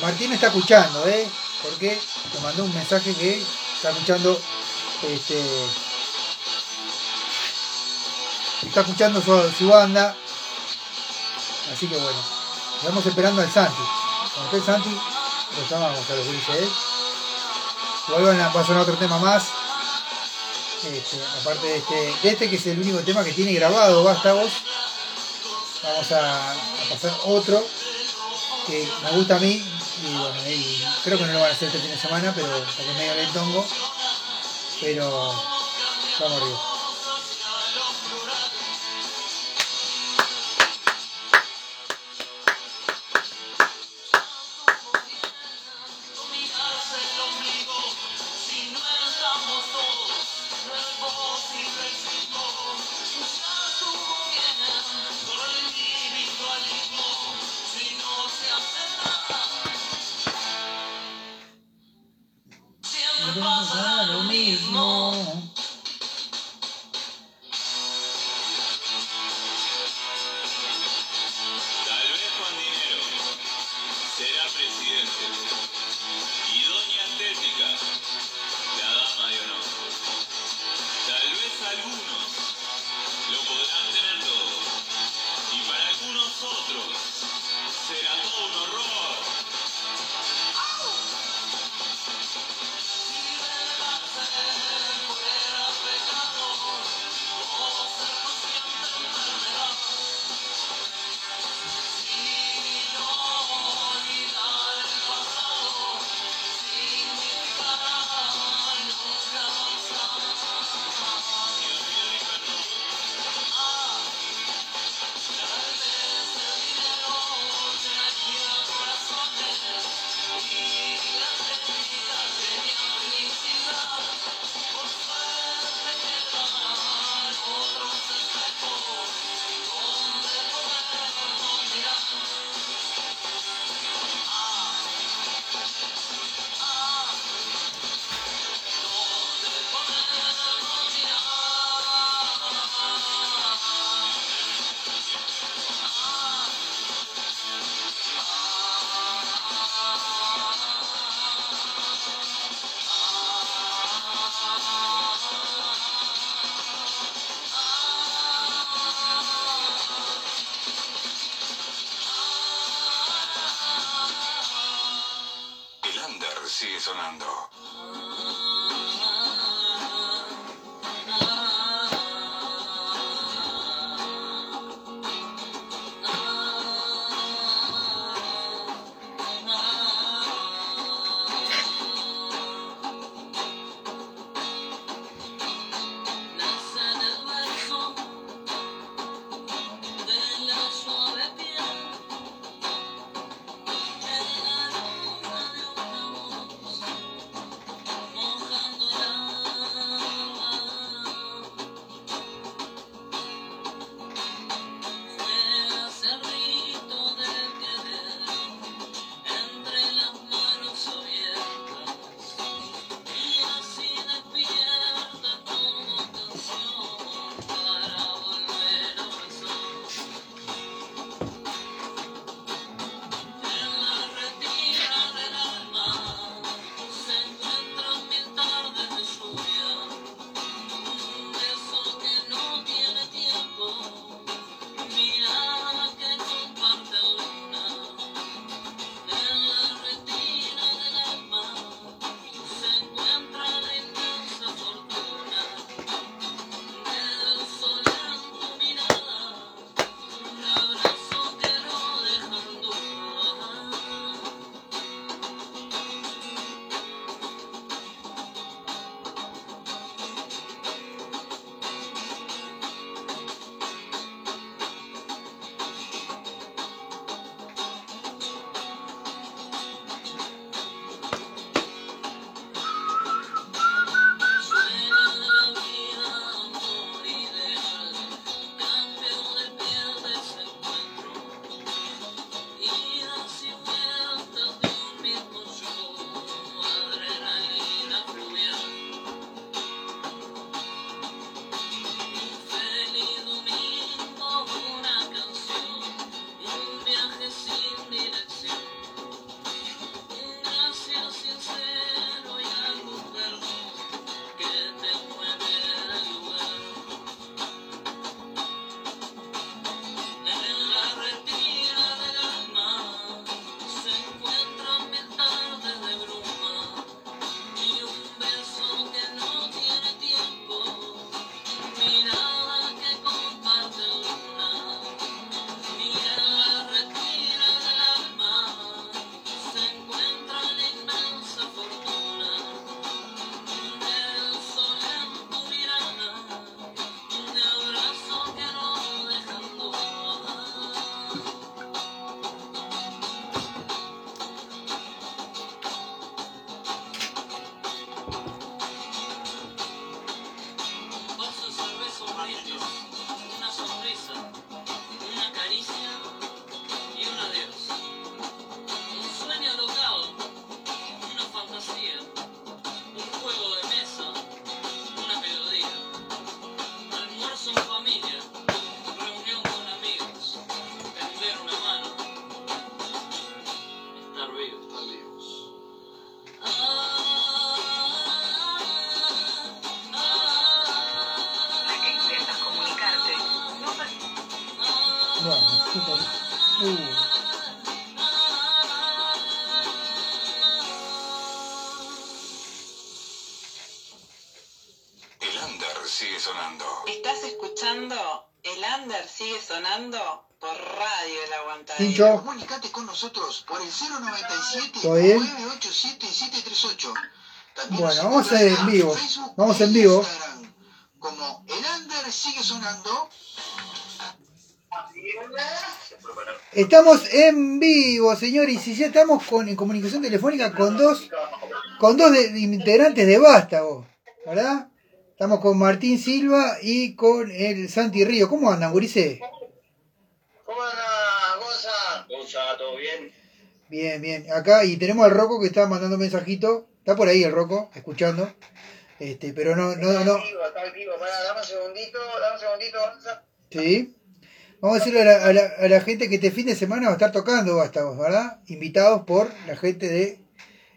Speaker 9: Martín está escuchando, ¿eh? Porque me mandó un mensaje que está escuchando este está escuchando su, banda. Así que bueno, estamos esperando al Santi. Esté el Santi, lo llamamos a los gurises, ¿eh? Igual van a pasar otro tema más. Este, aparte de este, de este que es el único tema que tiene grabado, basta vos. Vamos a pasar otro que me gusta a mí y bueno, creo que no lo van a hacer este fin de semana, pero porque medio lentongo. Pero vamos arriba.
Speaker 8: Under sigue sonando por Radio El Aguantadero.
Speaker 3: Comunicate con nosotros por el 097
Speaker 4: ¿Todo bien?
Speaker 3: 987 738. También
Speaker 4: Bueno,
Speaker 3: nos
Speaker 4: vamos
Speaker 3: encontrás
Speaker 4: en vivo.
Speaker 3: Facebook
Speaker 4: Vamos
Speaker 3: e
Speaker 4: en vivo.
Speaker 3: Instagram Como el under sigue sonando.
Speaker 4: estamos en vivo, señores, y ya estamos con, en comunicación telefónica con dos, con dos de integrantes de Vástago, ¿verdad? Estamos con Martín Silva y con el Santi Río. ¿Cómo andan, gurises?
Speaker 5: ¿Cómo anda, Gonza? Gonza, ¿todo bien?
Speaker 4: Bien, bien. Acá, y tenemos al Roco que está mandando mensajito. Está por ahí el Roco, escuchando. Este, pero no, no, no.
Speaker 5: Está activo, está activo. Pará, dame un segundito, dame un segundito, Gonza.
Speaker 4: Sí. Vamos a decirle a la, a la- a la gente que este fin de semana va a estar tocando Vástagos, ¿verdad? Invitados por la gente de.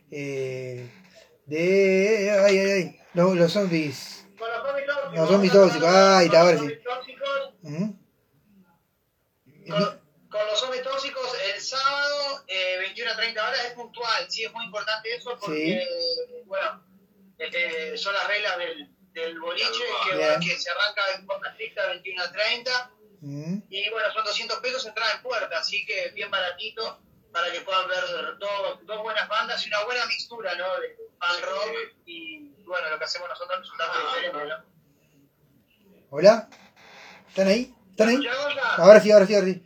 Speaker 4: eh, de. Ay, ay, ay. Los, los zombies.
Speaker 5: Con los zombies tóxicos.
Speaker 4: Los zombies tóxicos. Ay,
Speaker 5: con
Speaker 4: ahora sí.
Speaker 5: tóxicos,
Speaker 4: Ujú.
Speaker 5: Con, con los zombies tóxicos, el sábado, eh, 21 a 30 horas, es puntual. Sí, es muy importante eso porque, bueno, este, son las reglas del, del boliche, que, que se arranca en forma estricta 21 a 30.
Speaker 4: Ujú.
Speaker 5: Y bueno, son 200 pesos entrada en puerta, así que bien baratito para que puedan ver dos, dos buenas bandas y una buena mixtura, ¿no? De punk rock y bueno, lo que hacemos nosotros diferente, ¿no?
Speaker 4: ¿Hola? ¿Están ahí? ¿Están ahí? Ahora sí, ahora sí, ahora sí.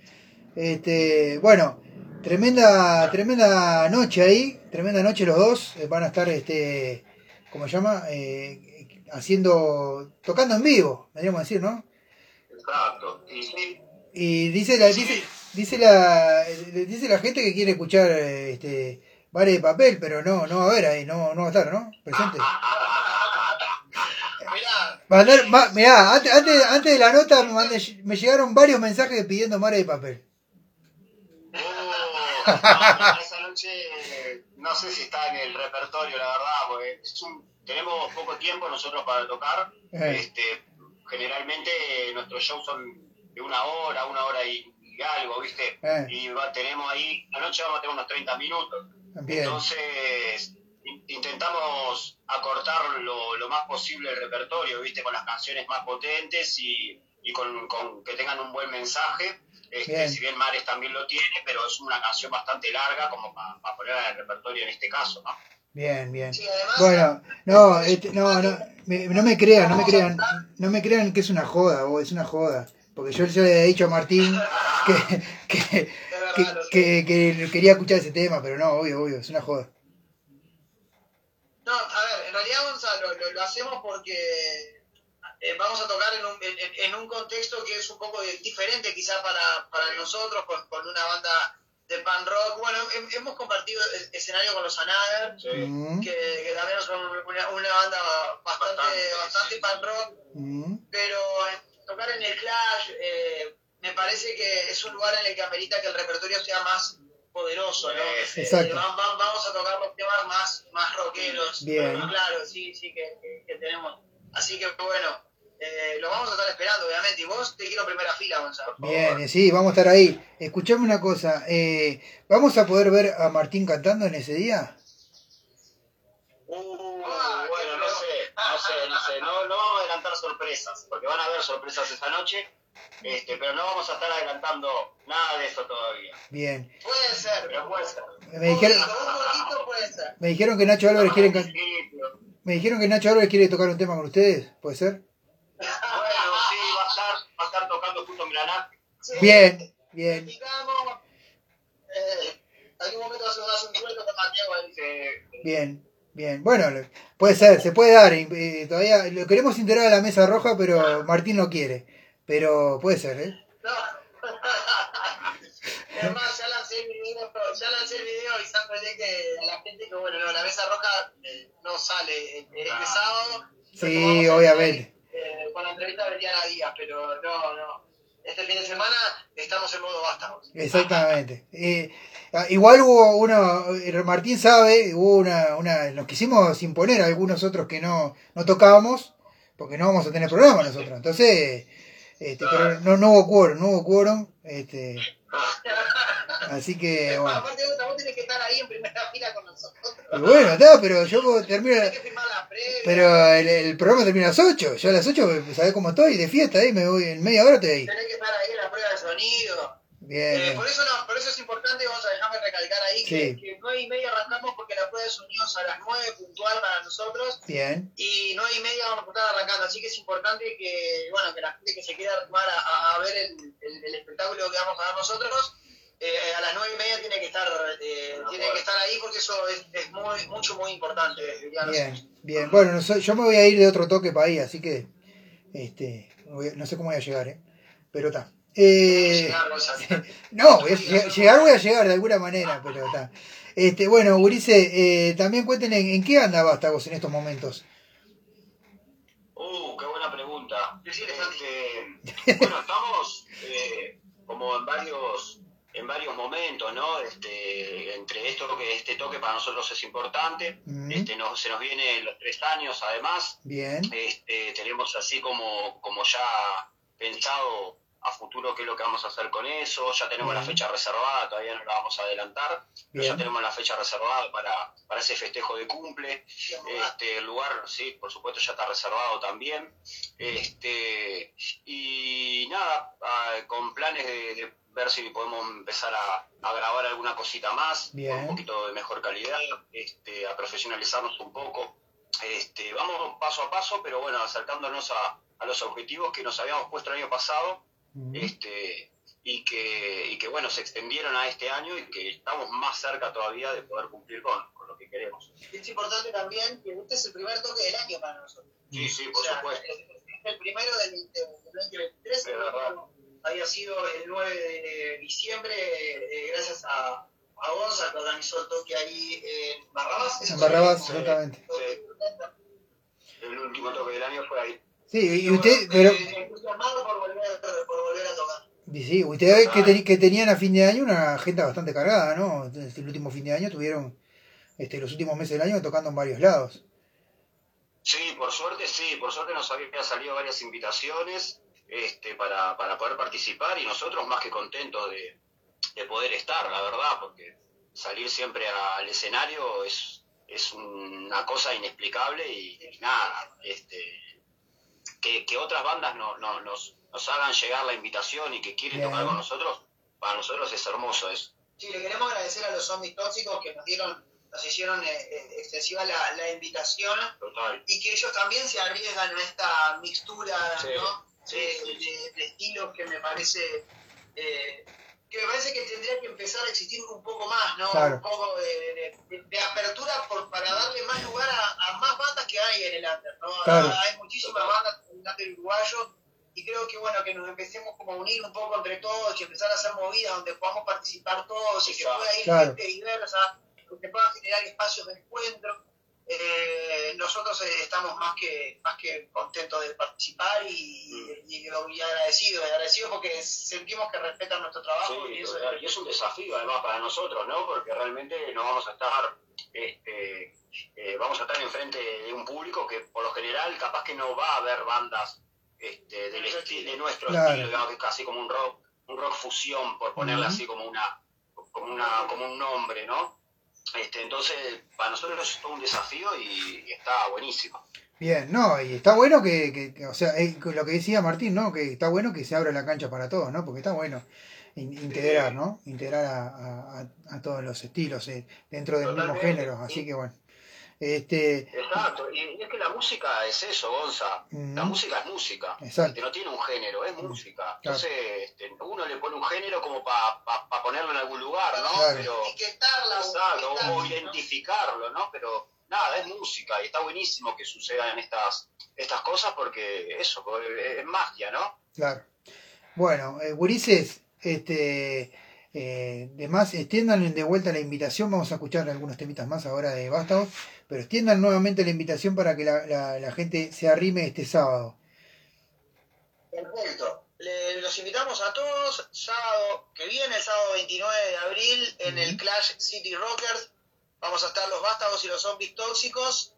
Speaker 4: Este, bueno, tremenda, tremenda noche ahí, tremenda noche los dos. eh, van a estar, este, ¿cómo se llama? Eh, haciendo, tocando en vivo, podríamos decir, ¿no?
Speaker 5: Exacto. Y sí,
Speaker 4: Y dice la, dice, dice la, dice la gente que quiere escuchar, eh, este, Vale de Papel, pero no, no va a haber ahí, no, no va a estar, ¿no? Presente. *laughs*
Speaker 5: mirá,
Speaker 4: Va mirá, antes, antes, antes de la nota me, mandé- me llegaron varios mensajes pidiendo Mare de Papel.
Speaker 5: Oh, no, esa noche no sé si está en el repertorio, la verdad, porque es un- tenemos poco tiempo nosotros para tocar.
Speaker 4: Eh.
Speaker 5: Este, generalmente nuestros shows son de una hora, una hora y, y algo, ¿viste?
Speaker 4: Eh.
Speaker 5: Y va- tenemos ahí, la noche vamos a tener unos 30 minutos.
Speaker 4: Bien.
Speaker 5: Entonces, in- intentamos acortar lo, lo más posible el repertorio, ¿viste? Con las canciones más potentes y, y con, con que tengan un buen mensaje. Este,
Speaker 4: Bien.
Speaker 5: Si bien Mares también lo tiene, pero es una canción bastante larga como para ponerla en el repertorio en este caso, ¿no?
Speaker 4: Bien, bien.
Speaker 5: Sí, además-
Speaker 4: Bueno, no, este, no, no, me- no me crean, no me crean, no me crean que es una joda, o es una joda, porque yo ya le he dicho a Martín que, que, que, que- que quería escuchar ese tema, pero no, obvio, obvio, es una joda.
Speaker 5: No, a ver, en realidad Gonzalo, lo, lo hacemos porque eh, vamos a tocar en un, en, en un contexto que es un poco de- diferente quizá para, para nosotros, con, con una banda de pan rock. Bueno, hem- hemos compartido es- escenario con los Anader,
Speaker 4: Mm,
Speaker 5: que, que también son una, una banda bastante, bastante pan rock,
Speaker 4: mm,
Speaker 5: pero tocar en el Clash eh, me parece que es un lugar en el que amerita que el repertorio sea más poderoso, ¿no?
Speaker 4: Exacto.
Speaker 5: Eh, va- va- vamos a tocar los temas más, más rockeros.
Speaker 4: Bien.
Speaker 5: Claro, sí, sí, que, que- que tenemos. Así que bueno, eh, lo vamos a estar esperando, obviamente. Y vos te quiero primera fila, Gonzalo.
Speaker 4: Bien, sí, vamos a estar ahí. Escuchame una cosa, eh, ¿vamos a poder ver a Martín cantando en ese día?
Speaker 5: Uh, bueno, no sé, no sé, no vamos a adelantar sorpresas, porque van a haber sorpresas esta noche. Este, pero no vamos a estar adelantando nada de eso todavía.
Speaker 4: Bien.
Speaker 5: Puede ser, pero puede ser.
Speaker 4: Me dijeron,
Speaker 5: Un poquito puede ser.
Speaker 4: me dijeron que Nacho Álvarez quiere,
Speaker 5: Sí, pero-
Speaker 4: me dijeron que Nacho Álvarez quiere tocar un tema con ustedes, ¿puede ser?
Speaker 5: Bueno, sí, va a estar, va a estar tocando justo en Granada.
Speaker 4: Bien, bien.
Speaker 5: Digamos, eh, algún momento hacemos un dueto con Mateo ahí. Sí.
Speaker 4: Bien, bien. Bueno, puede ser, se puede dar. eh, todavía lo queremos integrar a la mesa roja, pero Martín no quiere. Pero puede ser, ¿eh?
Speaker 5: No. *laughs* Además, ya lancé el video, ya lancé el video avisándole que a la gente que, bueno, no, la mesa roja eh, no sale este sábado.
Speaker 4: Sí, obviamente.
Speaker 5: eh, con la entrevista Diana Díaz, pero no, no. Este fin de semana estamos en modo vástagos.
Speaker 4: Exactamente. Eh, ah, igual hubo uno, eh, Martín sabe, hubo una, una, nos quisimos imponer a algunos otros que no, no tocábamos, porque no vamos a tener programa nosotros. Entonces, este, pero no, no hubo quórum, no hubo quórum. Este, así que, bueno.
Speaker 5: Aparte, vos vos tenés que estar ahí en primera *laughs* fila con nosotros.
Speaker 4: Bueno, está, pero yo termino.
Speaker 5: Hay que firmar la previa.
Speaker 4: Pero el, el programa termina a las 8. Yo a las 8, ¿sabés cómo estoy? De fiesta ahí, me voy en media hora estoy ahí.
Speaker 5: Tenés que estar ahí en la prueba de sonido.
Speaker 4: Bien,
Speaker 5: Eh,
Speaker 4: bien.
Speaker 5: por, eso no, por eso es importante, vamos a dejarme recalcar ahí, que,
Speaker 4: Sí.
Speaker 5: que 9 y media arrancamos porque la prueba es a las 9 puntual para nosotros
Speaker 4: Bien.
Speaker 5: y 9 y media vamos a estar arrancando, así que es importante que, bueno, que la gente que se quiera armar a, ver el, el- el espectáculo que vamos a dar nosotros, eh, a las 9 y media tiene que estar, eh, tiene que estar ahí porque eso es, es muy, mucho, muy importante.
Speaker 4: Bien, bien. Bueno, yo me voy a ir de otro toque para ahí, así que este, no sé cómo voy a llegar, ¿eh? Pero está. Eh, no, voy a lleg- llegar voy a llegar de alguna manera, pero está. Este, bueno, Urice, eh, también cuenten en, en qué anda Vástagos en estos momentos.
Speaker 10: Uh, qué buena pregunta. Este, bueno, estamos eh, como en varios en varios momentos, ¿no? Este, entre esto que este toque para nosotros es importante.
Speaker 4: Mm,
Speaker 10: Este, nos, se nos vienen los tres años, además.
Speaker 4: Bien,
Speaker 10: Este, tenemos así como, como ya pensado a futuro qué es lo que vamos a hacer con eso. Ya tenemos la fecha reservada, todavía no la vamos a adelantar. Pero ya tenemos la fecha reservada para, para ese festejo de cumple. Este, el lugar, sí, por supuesto, ya está reservado también. Este, y nada, ah, con planes de, de ver si podemos empezar a, a grabar alguna cosita más, con un poquito de mejor calidad, este, a profesionalizarnos un poco. Este, vamos paso a paso, pero bueno, acercándonos a, a los objetivos que nos habíamos puesto el año pasado este, y, que, y que bueno, se extendieron a este año y que estamos más cerca todavía de poder cumplir con, con lo que queremos.
Speaker 5: Es importante también que este es el primer toque del año para nosotros.
Speaker 10: Sí, sí,
Speaker 5: O
Speaker 10: por
Speaker 5: sea,
Speaker 10: supuesto.
Speaker 5: es es el primero del, del 2023.
Speaker 10: Es verdad.
Speaker 5: Había sido el 9 de diciembre, eh, gracias a, a Gonza, que organizó el toque ahí en Barrabás. ¿es
Speaker 4: En? Barrabás,
Speaker 5: Sí.
Speaker 4: exactamente.
Speaker 10: El último toque del año fue ahí.
Speaker 4: Sí, y usted, pero,
Speaker 5: Eh, por volver, por volver a tocar.
Speaker 4: y sí, ustedes que, teni- que tenían a fin de año una agenda bastante cargada, ¿no? El último fin de año tuvieron, este, los últimos meses del año tocando en varios lados.
Speaker 10: Sí, por suerte sí, por suerte nos habían salido varias invitaciones este, para, para poder participar y nosotros más que contentos de, de poder estar, la verdad, porque salir siempre al escenario es, es una cosa inexplicable y, y nada, este, que, que otras bandas no, no- nos, nos hagan llegar la invitación y que quieren
Speaker 4: Bien.
Speaker 10: tocar con nosotros, para nosotros es hermoso eso.
Speaker 5: Sí, le queremos agradecer a los zombies tóxicos que nos dieron, nos hicieron eh, eh, extensiva la, la invitación
Speaker 10: Total.
Speaker 5: y que ellos también se arriesgan a esta mixtura
Speaker 10: Sí,
Speaker 5: ¿no?
Speaker 10: sí,
Speaker 5: de,
Speaker 10: sí, sí.
Speaker 5: de- de estilos que me parece eh, que me parece que tendría que empezar a existir un poco más, ¿no?
Speaker 4: Claro.
Speaker 5: Un poco de, de- de apertura por, para darle más lugar a, a más bandas que hay en el under, ¿no?
Speaker 4: Claro.
Speaker 5: Hay muchísimas bandas en el under uruguayo y creo que bueno que nos empecemos como a unir un poco entre todos y empezar a hacer movidas donde podamos participar todos y que pueda ir
Speaker 4: Claro.
Speaker 5: gente diversa, que puedan generar espacios de encuentro. Eh, nosotros eh, estamos más que más que contentos de participar y, y, y agradecidos, agradecidos porque sentimos que respetan nuestro trabajo y eso
Speaker 10: total. y es un desafío además para nosotros, ¿no? Porque realmente no vamos a estar, este, eh, vamos a estar enfrente de un público que por lo general capaz que no va a ver bandas este, del esti- de nuestro
Speaker 4: Claro.
Speaker 10: estilo, digamos que es casi como un rock, un rock fusión, por ponerle así como una, como una, como un nombre, ¿no? Este, entonces, para nosotros es todo un desafío y, y está buenísimo.
Speaker 4: Bien, no, y está bueno que, que- que, o sea, eh, lo que decía Martín, ¿no? Que está bueno que se abra la cancha para todos, ¿no? Porque está bueno in- integrar, ¿no? Integrar a, a- todos los estilos eh, dentro del mismo género, así que bueno. Este,
Speaker 10: Exacto, y, y es que la música es eso, Gonza. La música es música.
Speaker 4: exacto,
Speaker 10: Este, no tiene un género, es música.
Speaker 4: Claro.
Speaker 10: Entonces, este, uno le pone un género como para ponerlo en algún lugar, ¿no?
Speaker 4: Claro.
Speaker 10: Pero,
Speaker 5: etiquetarla,
Speaker 10: exacto, o identificarlo, ¿no? Pero nada, es música y está buenísimo que sucedan estas, estas cosas porque eso, es magia, ¿no?
Speaker 4: claro. Bueno, eh, gurises, este, eh, de más, extiendan de vuelta la invitación, vamos a escuchar algunos temitas más ahora de Vástagos, pero extiendan nuevamente la invitación para que la, la- la gente se arrime este sábado.
Speaker 5: Perfecto. Le- los invitamos a todos, sábado que viene, el sábado 29 de abril, en el Clash City Rockers. Vamos a estar los vástagos y los zombies tóxicos.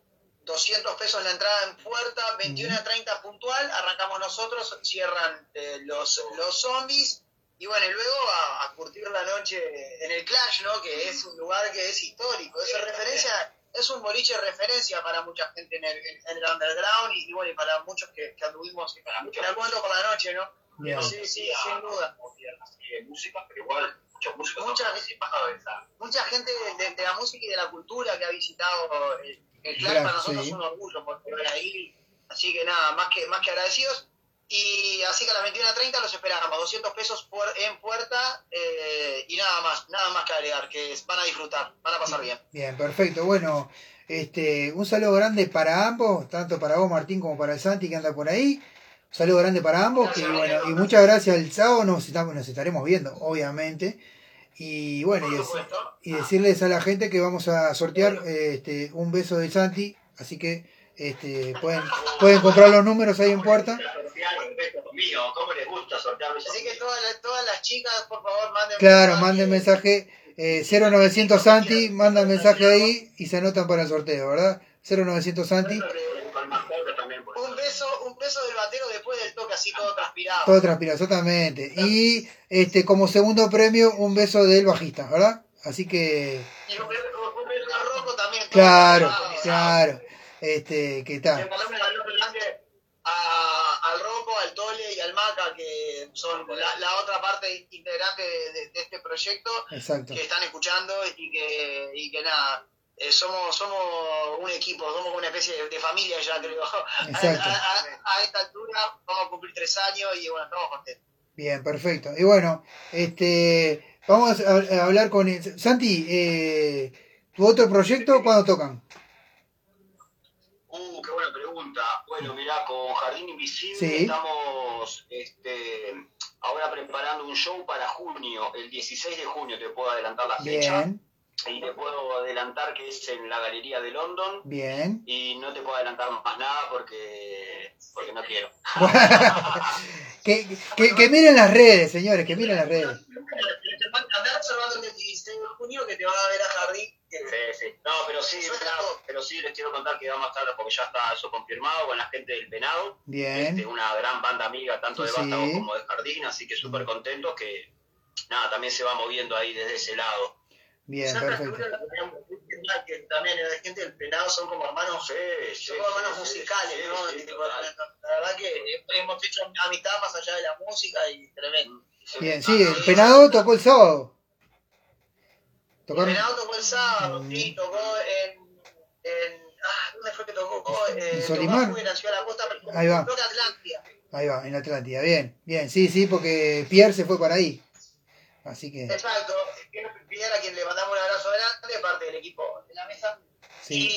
Speaker 5: 200 pesos la entrada en puerta, 21 a 30 puntual. Arrancamos nosotros, cierran eh, los, los zombies. y bueno, y luego a, a curtir la noche en el Clash, ¿no? Que es un lugar que es histórico, es referencia, es un boliche de referencia para mucha gente en el, en el underground y, y bueno, y para muchos que, que anduvimos en algún por la noche, ¿no?
Speaker 4: Bien.
Speaker 5: Sí, sí, sin duda.
Speaker 10: Así de música, pero igual muchos músicos
Speaker 5: Mucha-. Mucha gente de, de la música y de la cultura que ha visitado el, el
Speaker 4: Claro,
Speaker 5: para nosotros
Speaker 4: sí.
Speaker 5: es un orgullo por poder ahí. Así que nada, más que, más que agradecidos. Y así que a las 21.30 los esperamos, 200 pesos por, en puerta eh, y nada más, nada más que agregar, que van a disfrutar, van a pasar bien.
Speaker 4: Bien, perfecto. Bueno, este, un saludo grande para ambos, tanto para vos Martín como para el Santi que anda por ahí. Un saludo grande para ambos. Que, bueno, y muchas gracias. El sábado nos, estamos, nos estaremos viendo, obviamente. Y bueno, y, dec- y decirles a la gente que vamos a sortear este, un beso de Santi. Así que este, pueden, pueden comprar los números ahí en puerta.
Speaker 10: Sortear el beso mío, ¿cómo les gusta sortear besos
Speaker 5: Así que todas las, todas las chicas, por favor, manden
Speaker 4: Claro,
Speaker 5: mensaje.
Speaker 4: manden mensaje. Eh, 0900 Santi, mandan mensaje ahí y se anotan para el sorteo, ¿verdad? 0900 Santi.
Speaker 5: Un beso, un beso del batero después del toque, así todo transpirado.
Speaker 4: Todo transpira, exactamente. Y este como segundo premio, un beso del bajista, ¿verdad? Así que,
Speaker 5: Y un beso, un beso a Rocco también.
Speaker 4: claro,
Speaker 5: transpirado.
Speaker 4: claro. Este, ¿qué
Speaker 5: Le
Speaker 4: tal?
Speaker 5: mandamos un saludo grande a- al Rocco, al Tole y al Maca, que son la, la otra parte integrante de, de- de este proyecto,
Speaker 4: Exacto.
Speaker 5: que están escuchando y que, y que nada, eh, somos, somos un equipo, somos una especie de, de familia ya creo. *laughs* A,
Speaker 4: Exacto.
Speaker 5: a- a- a esta altura vamos a cumplir tres años y bueno, estamos contentos.
Speaker 4: Bien, perfecto. Y bueno, este, vamos a, a hablar con Santi. Eh, ¿Tu otro proyecto cuándo tocan?
Speaker 10: Uh, qué buena pregunta. Bueno, mirá, con Jardín Invisible
Speaker 4: Sí.
Speaker 10: estamos este, ahora preparando un show para junio, el 16 de junio, te puedo adelantar la fecha.
Speaker 4: Bien,
Speaker 10: Y te puedo adelantar que es en la Galería de London.
Speaker 4: bien.
Speaker 10: Y no te puedo adelantar más nada porque, porque no quiero.
Speaker 4: que, que, que miren las redes, señores, que miren las redes.
Speaker 5: Andá observando el 16 de junio que te van a ver a Jardín. Que-
Speaker 10: Sí, sí. No, pero sí, claro, pero sí les quiero contar que vamos a estar, porque ya está eso confirmado, con la gente del Penado.
Speaker 4: Bien.
Speaker 10: Este, una gran banda amiga tanto de
Speaker 4: Sí,
Speaker 10: Vástago
Speaker 4: sí.
Speaker 10: como de Jardín, así que súper contentos que nada, también se va moviendo ahí desde ese lado.
Speaker 4: Bien, perfecto.
Speaker 5: que también la gente del penado son como hermanos,
Speaker 10: Sí, sí,
Speaker 5: son como hermanos
Speaker 10: sí,
Speaker 5: musicales,
Speaker 10: sí,
Speaker 5: ¿no?
Speaker 10: sí,
Speaker 5: Tipo,
Speaker 10: total.
Speaker 5: la verdad que hemos hecho amistad más allá de la música y tremendo.
Speaker 4: Bien, sí, el penado tocó el sábado. Tocaron.
Speaker 5: penado tocó el sábado,
Speaker 4: Mm.
Speaker 5: sí, tocó en, en ah, ¿dónde fue que tocó? Eh,
Speaker 4: En
Speaker 5: tocó
Speaker 4: Solimar.
Speaker 5: la Costa, pero
Speaker 4: Ahí va.
Speaker 5: tocó Atlántida.
Speaker 4: Ahí va, en Atlántida. Bien, bien, sí, sí, porque Pierre se fue para ahí. Así que,
Speaker 5: Exacto, Pierre a quien le mandamos un abrazo grande, parte del equipo de la mesa.
Speaker 4: sí,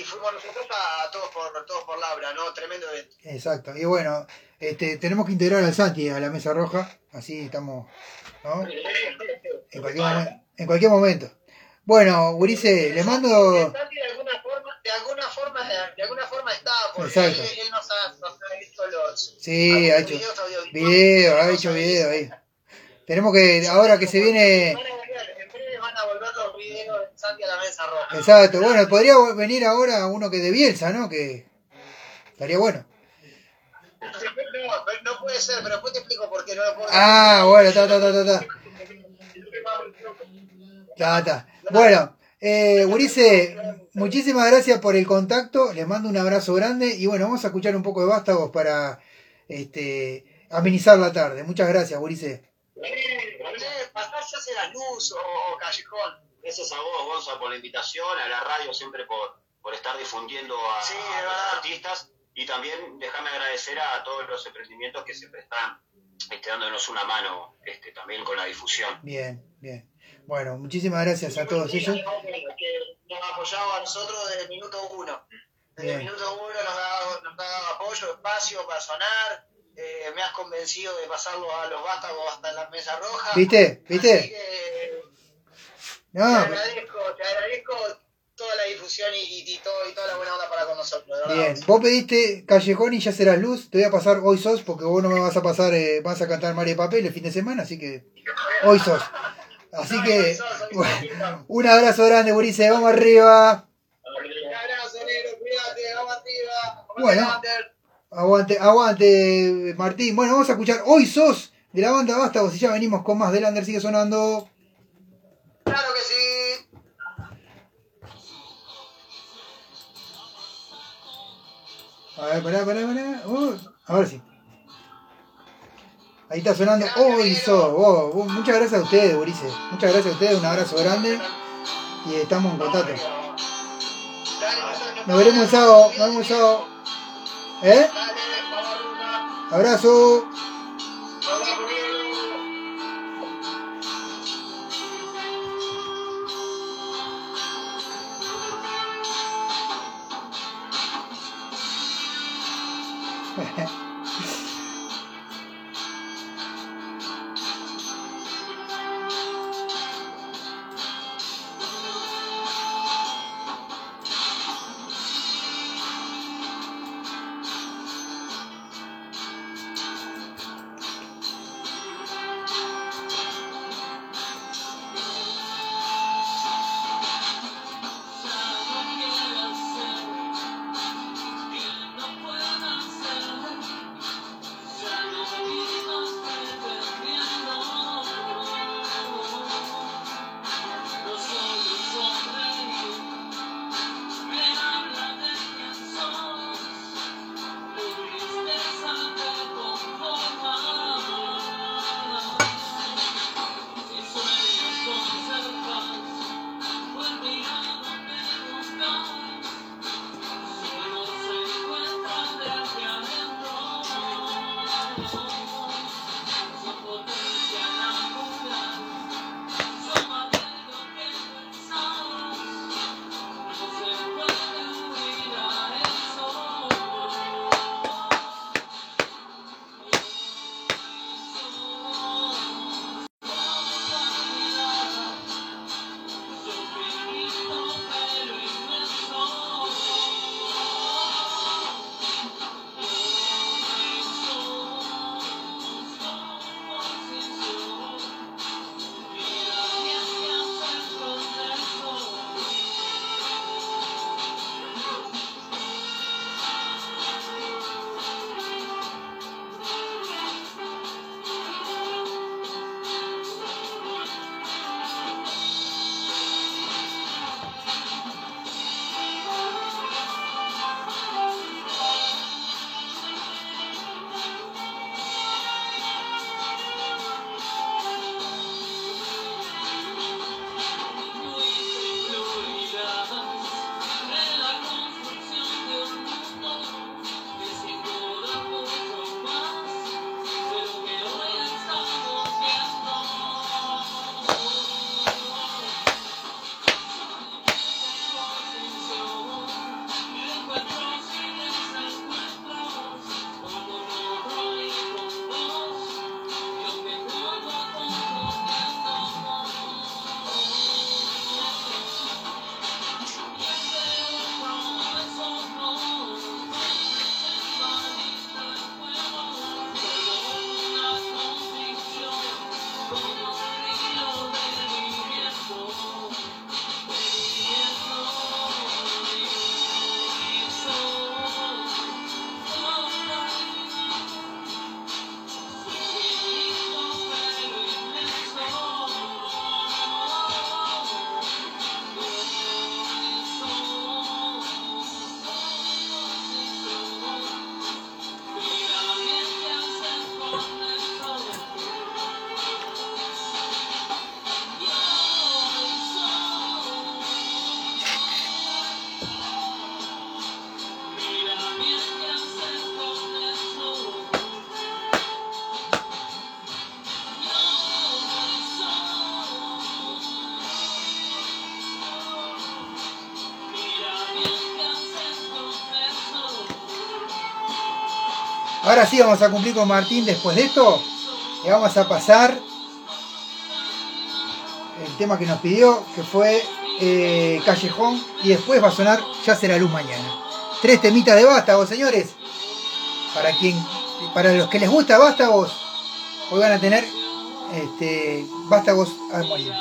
Speaker 5: Y fuimos nosotros a todos por, todos por Labra, ¿no? Tremendo evento.
Speaker 4: exacto. Y bueno, este, tenemos que integrar al Santi a la mesa roja. Así estamos, ¿no? En cualquier, momen- en cualquier momento. Bueno, Gurice, le mando.
Speaker 5: De alguna forma, de alguna forma, de alguna forma está, porque él, él nos, ha, nos ha visto los
Speaker 4: Sí, ha hecho
Speaker 5: videos
Speaker 4: video, ha hecho video ahí. Tenemos que, ahora que se viene.
Speaker 5: Van a volver, en breve van a volver los videos de Santi a la mesa roja.
Speaker 4: Exacto, bueno, podría venir ahora uno que de Bielsa, ¿no? Que estaría bueno.
Speaker 5: No puede ser, pero después te explico por qué no lo puedo
Speaker 4: Ah, bueno, está, está, está, está. Ta, ta. Bueno, eh, Gurice, muchísimas gracias por el contacto. Les mando un abrazo grande. Y bueno, vamos a escuchar un poco de vástagos para este, amenizar la tarde. Muchas gracias, Gurice.
Speaker 5: Eh, pasar ya sea la luz o, callejón.
Speaker 10: Gracias a vos, Gonza, por la invitación, a la radio siempre por, por estar difundiendo a,
Speaker 5: Sí,
Speaker 10: a
Speaker 5: de
Speaker 10: los artistas y también déjame agradecer a todos los emprendimientos que siempre están este, dándonos una mano este, también con la difusión.
Speaker 4: Bien, bien. Bueno, muchísimas gracias a todos ellos.
Speaker 5: Que nos ha apoyado a nosotros desde el minuto uno. Desde el minuto uno nos ha dado, nos ha dado apoyo, espacio para sonar. Eh, me has convencido de pasarlo a los vástagos hasta la mesa roja.
Speaker 4: ¿Viste?
Speaker 5: Así
Speaker 4: ¿Viste?
Speaker 5: que te
Speaker 4: No,
Speaker 5: agradezco, te agradezco toda la difusión y, y, y todo, y toda la buena onda para con nosotros. verdad.
Speaker 4: bien. Vos pediste Callejón y ya serás luz. Te voy a pasar hoy sos porque vos no me vas a pasar, eh, vas a cantar María de Papel el fin de semana, así que *laughs* hoy sos. Así que, bueno, *laughs* un abrazo grande, Gurice. Vamos arriba.
Speaker 5: Un abrazo, negro, cuídate, vamos arriba.
Speaker 4: Bueno. Aguante, aguante, Martín. Bueno, vamos a escuchar Hoy sos
Speaker 9: de la banda Vástagos y ya venimos con más del Under sigue sonando.
Speaker 5: Claro que sí.
Speaker 9: A ver, pará, pará, pará. Uh, ahora sí. Ahí está sonando. Oh, hizo. Oh, muchas gracias a ustedes, Burice. Muchas gracias a ustedes, un abrazo grande. Y estamos en contacto. Nos veremos el sábado. Nos vemos el sábado. ¿Eh? Abrazo. Ahora sí vamos a cumplir con Martín después de esto. Y vamos a pasar el tema que nos pidió, que fue eh, Callejón. Y después va a sonar Ya será luz mañana. Tres temitas de Vástagos, señores. Para quien, para los que les gusta Vástagos, hoy van a tener este, Vástagos a morir.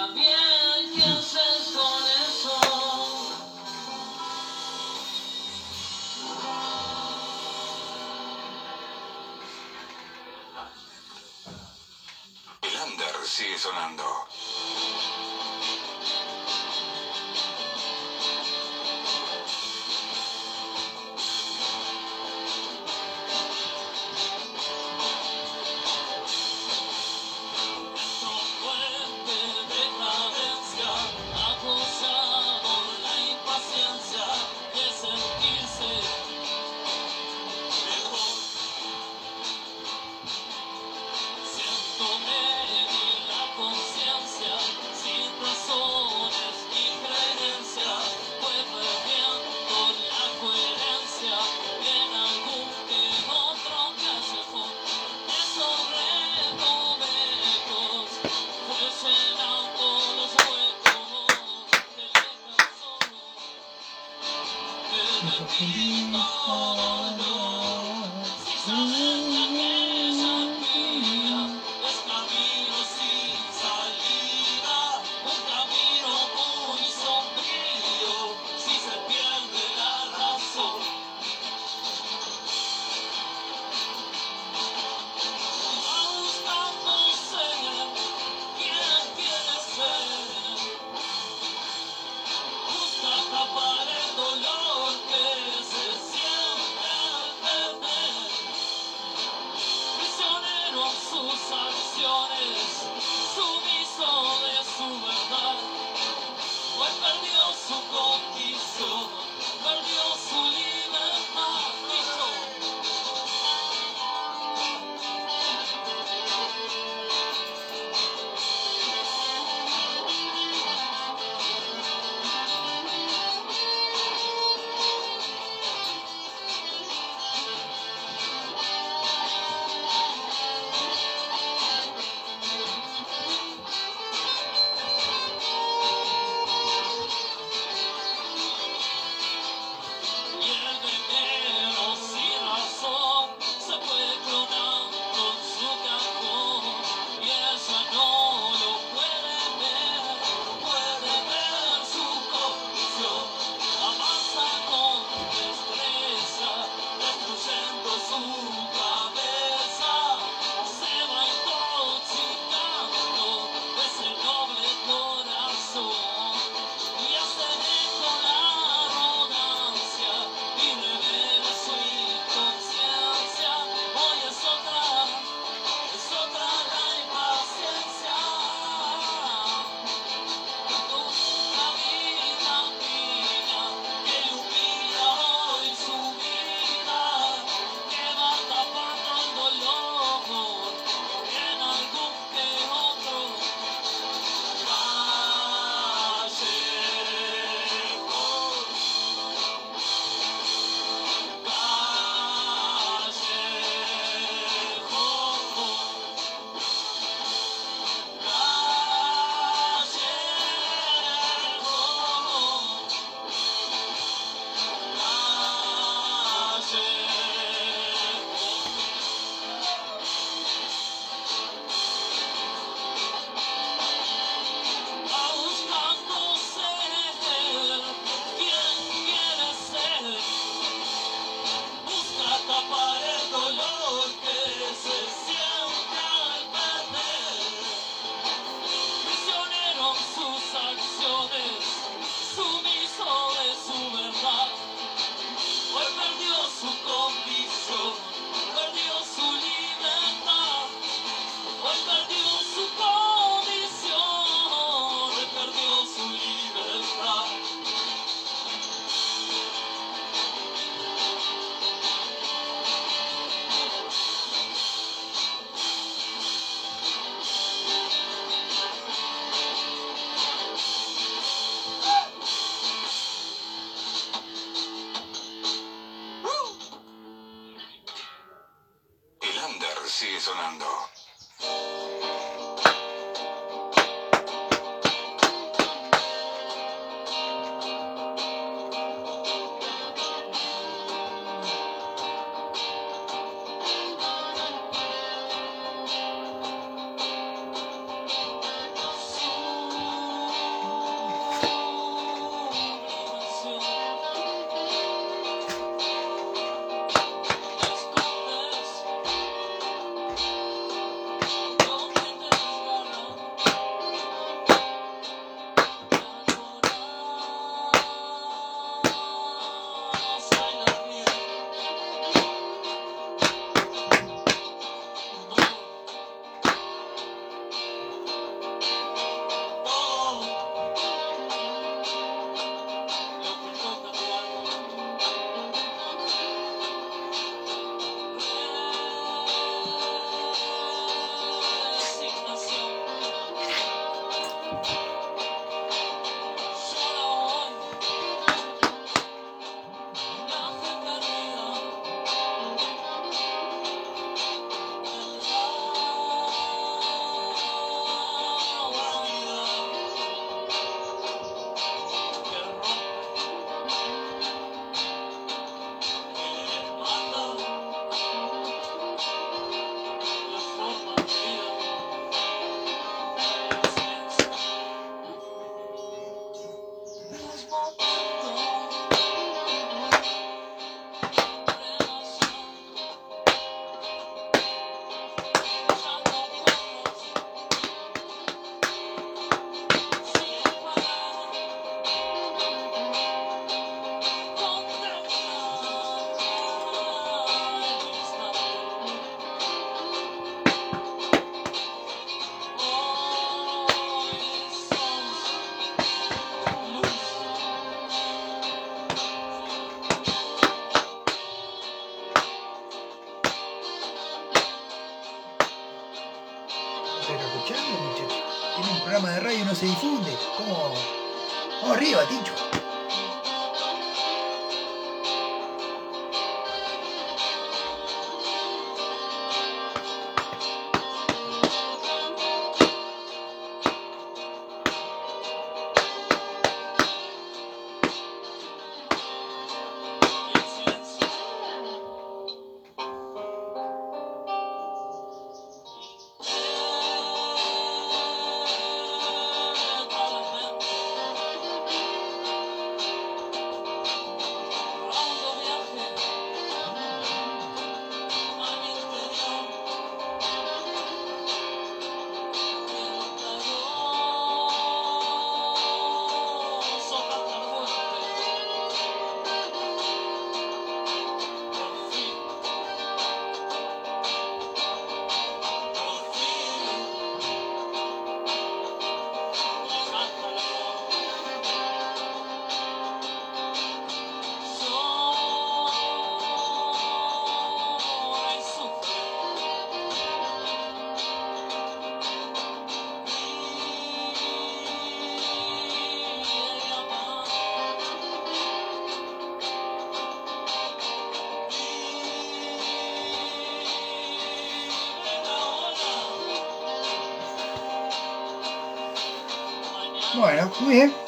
Speaker 4: Bueno, muy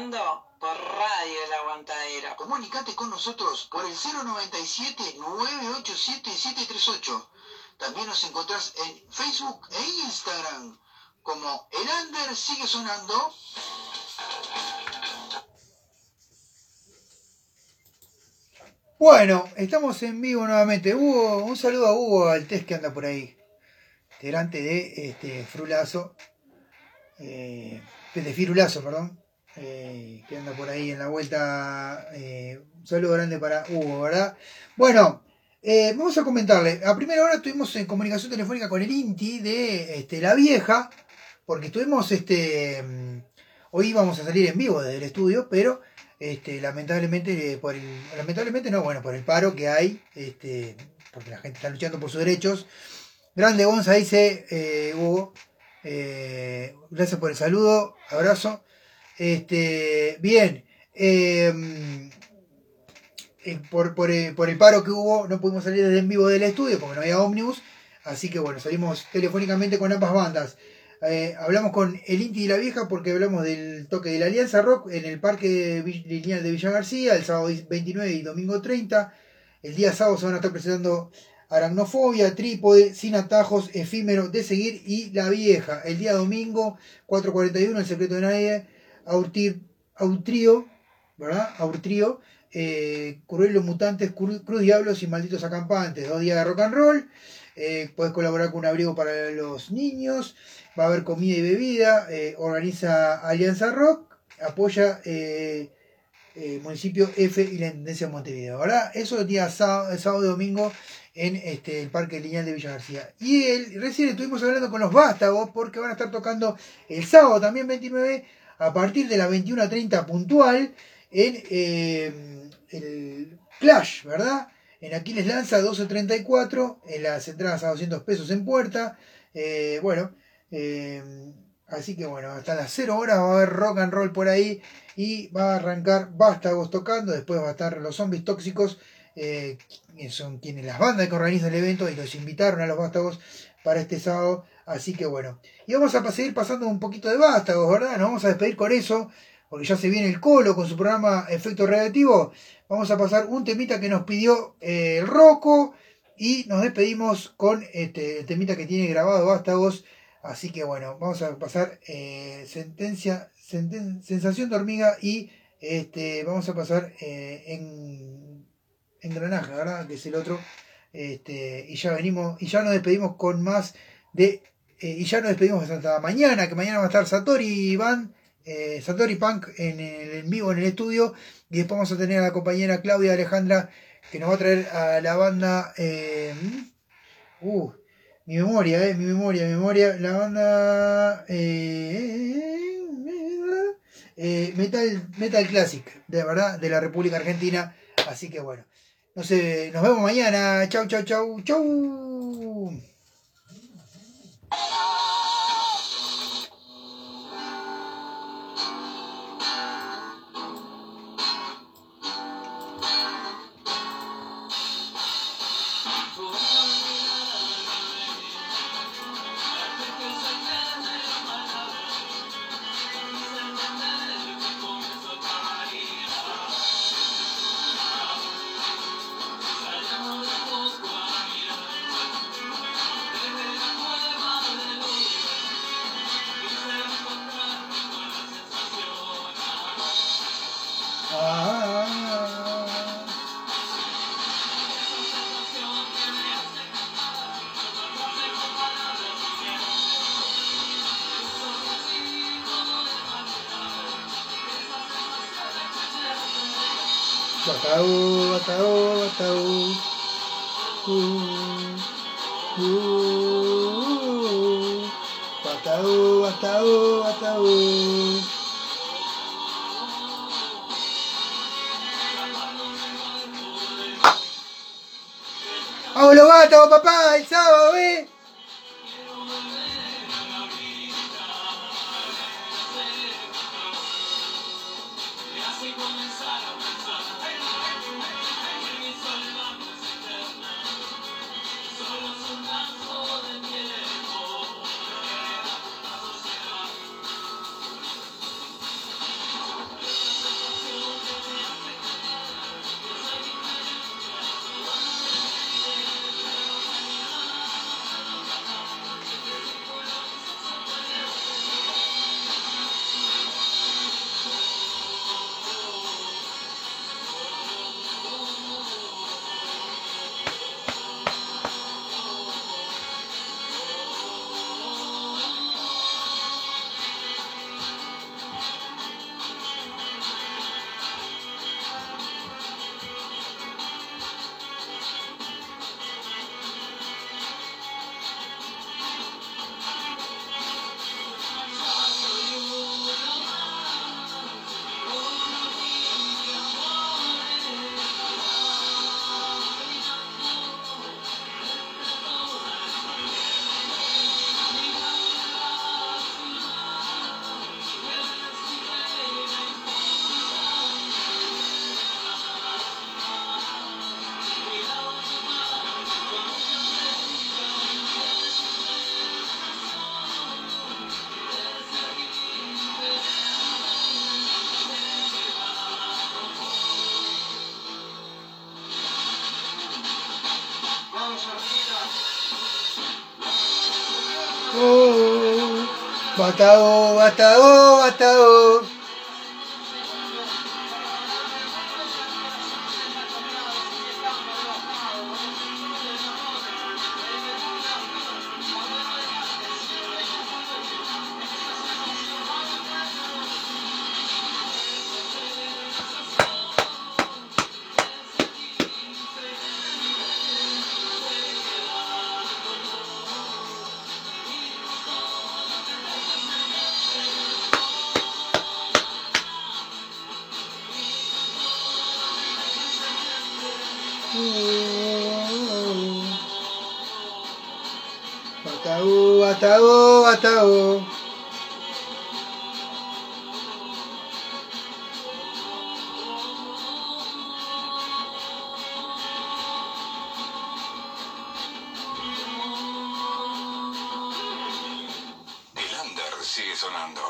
Speaker 8: por Radio El Aguantadero.
Speaker 5: Comunicate con nosotros por el 097-987-738. También nos encontrás en Facebook e Instagram como El Under sigue sonando.
Speaker 4: Bueno, estamos en vivo nuevamente. Hugo, un saludo a Hugo, al test que anda por ahí. Integrante de este Frulazo. eh, de Firulazo, perdón. Eh, que anda por ahí en la vuelta. eh, un saludo grande para Hugo, ¿verdad? Bueno, eh, vamos a comentarle. A primera hora estuvimos en comunicación telefónica con el Inti de este, La Vieja. Porque estuvimos, este, mm, hoy íbamos a salir en vivo desde el estudio, pero este, lamentablemente, eh, por lamentablemente no, bueno, por el paro que hay, este, porque la gente está luchando por sus derechos. Grande Gonza dice, Hugo, gracias por el saludo, abrazo. Este, bien, eh, eh, por, eh, por el paro que hubo, no pudimos salir desde en vivo del estudio porque no había ómnibus, así que bueno, salimos telefónicamente con ambas bandas. Eh, hablamos con el Inti y la Vieja porque hablamos del toque de la Alianza Rock en el Parque Lineal de Villa García, el sábado 29 y domingo 30. El día sábado se van a estar presentando Aracnofobia, Trípode, Sin Atajos, Efímero, De Seguir y La Vieja. El día domingo 4.41, El Secreto de Nadie, ¿verdad? Aurtrío, eh, Mutantes, Cru- Cruz Diablos y Malditos Acampantes. Dos días de rock and roll. Eh, puedes colaborar con un abrigo para los niños. Va a haber comida y bebida. eh, organiza Alianza Rock. Apoya eh, municipio F y la Intendencia de Montevideo, ¿verdad? Eso el día sábado, sábado y domingo en este, el Parque Lineal de Villa García. Y el, recién estuvimos hablando con los vástagos porque van a estar tocando el sábado también 29 a partir de las 21.30 puntual en eh, el Clash, ¿verdad? En Aquiles Lanza 12.34, en las entradas a 200 pesos en puerta. Eh, bueno, eh, así que bueno, hasta las 0 horas va a haber rock and roll por ahí y va a arrancar Vástagos tocando, después va a estar los zombies tóxicos, eh, son quienes las bandas que organizan el evento y los invitaron a los Vástagos para este sábado. Así que bueno, y vamos a seguir pasando un poquito de Vástagos, ¿verdad? Nos vamos a despedir con eso, porque ya se viene el Colo con su programa Efecto Radioactivo. Vamos a pasar un temita que nos pidió eh, el Rocco y nos despedimos con este, el temita que tiene grabado Vástagos. Así que bueno, vamos a pasar eh, sentencia, senten- sensación de hormiga y este, vamos a pasar eh, en engranaje, ¿verdad? Que es el otro. Este, y ya venimos, y ya nos despedimos con más de. Eh, y ya nos despedimos hasta mañana, que mañana va a estar Satori Van, eh, Satori Punk en, el- en vivo en el estudio. Y después vamos a tener a la compañera Claudia Alejandra, que nos va a traer a la banda. eh, uh, mi memoria, eh, mi memoria, mi memoria. La banda. eh, eh, Metal, Metal Classic, de verdad, de la República Argentina. Así que bueno. No sé, nos vemos mañana. Chau, chau, chau, chau. Ah. *laughs* bataú, bataú. Uh, uh, bataú, bataú, bataú. ¡Vamos los gatos, papá! ¡El sábado, eh! mata! Sigue sonando.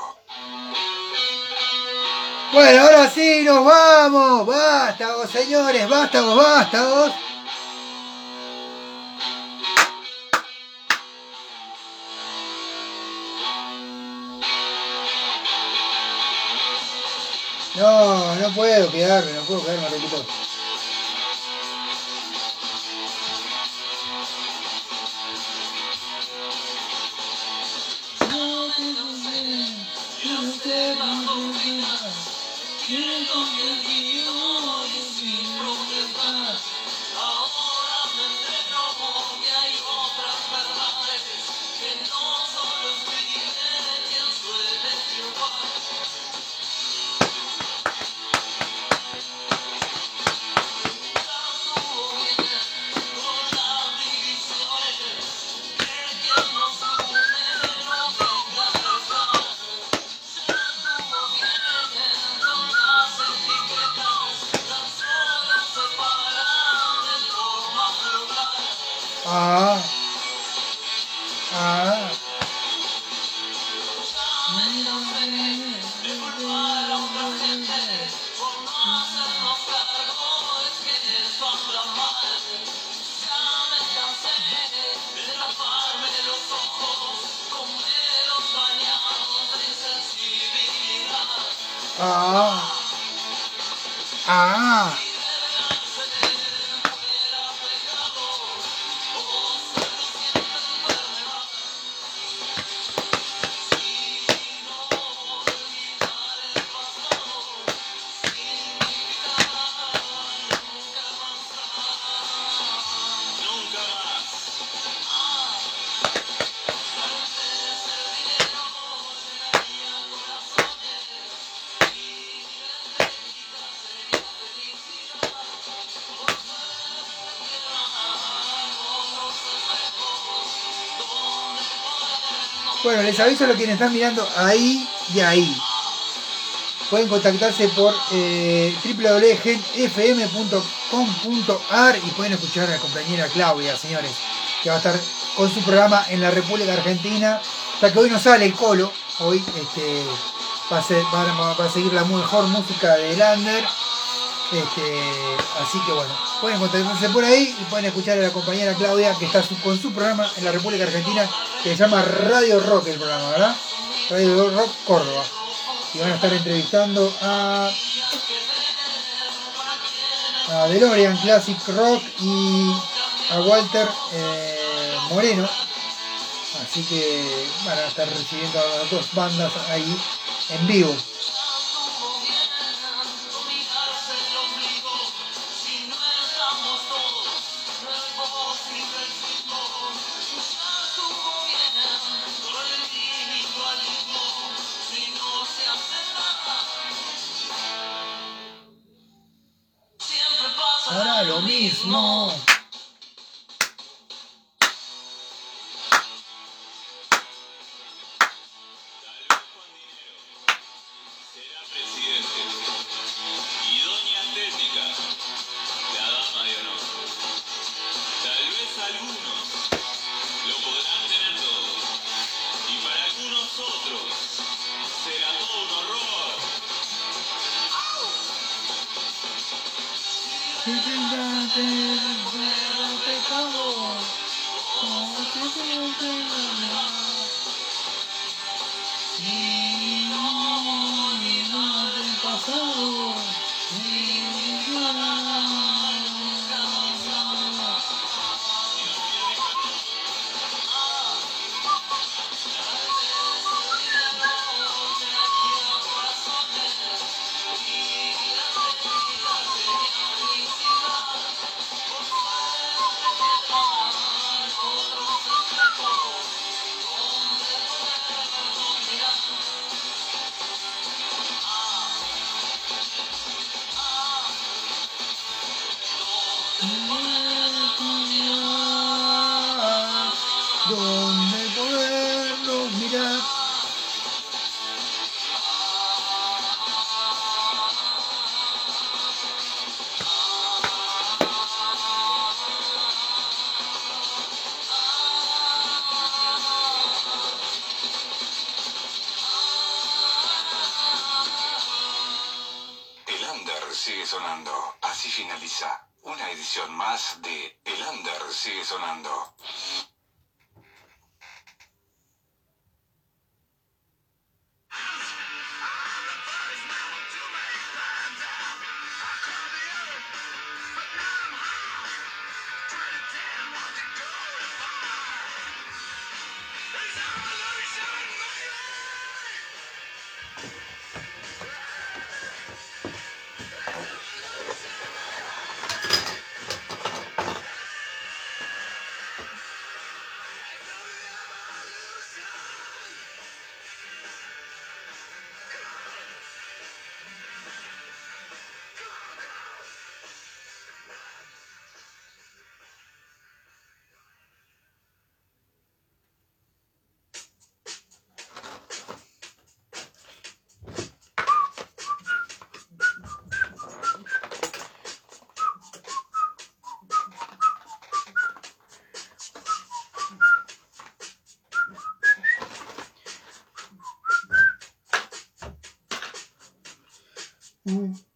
Speaker 9: Bueno, ahora sí, nos vamos. Vástagos, señores, vástagos, vástagos. No, no puedo quedarme, no puedo quedarme, repito. Les aviso a los quienes están mirando ahí y ahí. Pueden contactarse por eh, www.genfm.com.ar y pueden escuchar a la compañera Claudia, señores, que va a estar con su programa en la República Argentina. Ya que hoy no sale el colo, hoy este, va, a ser- va seguir la mejor música de Lander. Este, así que bueno, pueden contactarse por ahí y pueden escuchar a la compañera Claudia que está con su programa en la República Argentina que se llama Radio Rock el programa, ¿verdad? Radio Rock Córdoba. Y van a estar entrevistando a, a DeLorean Classic Rock y a Walter eh, Moreno. Así que van a estar recibiendo a las dos bandas ahí en vivo.
Speaker 4: Uh,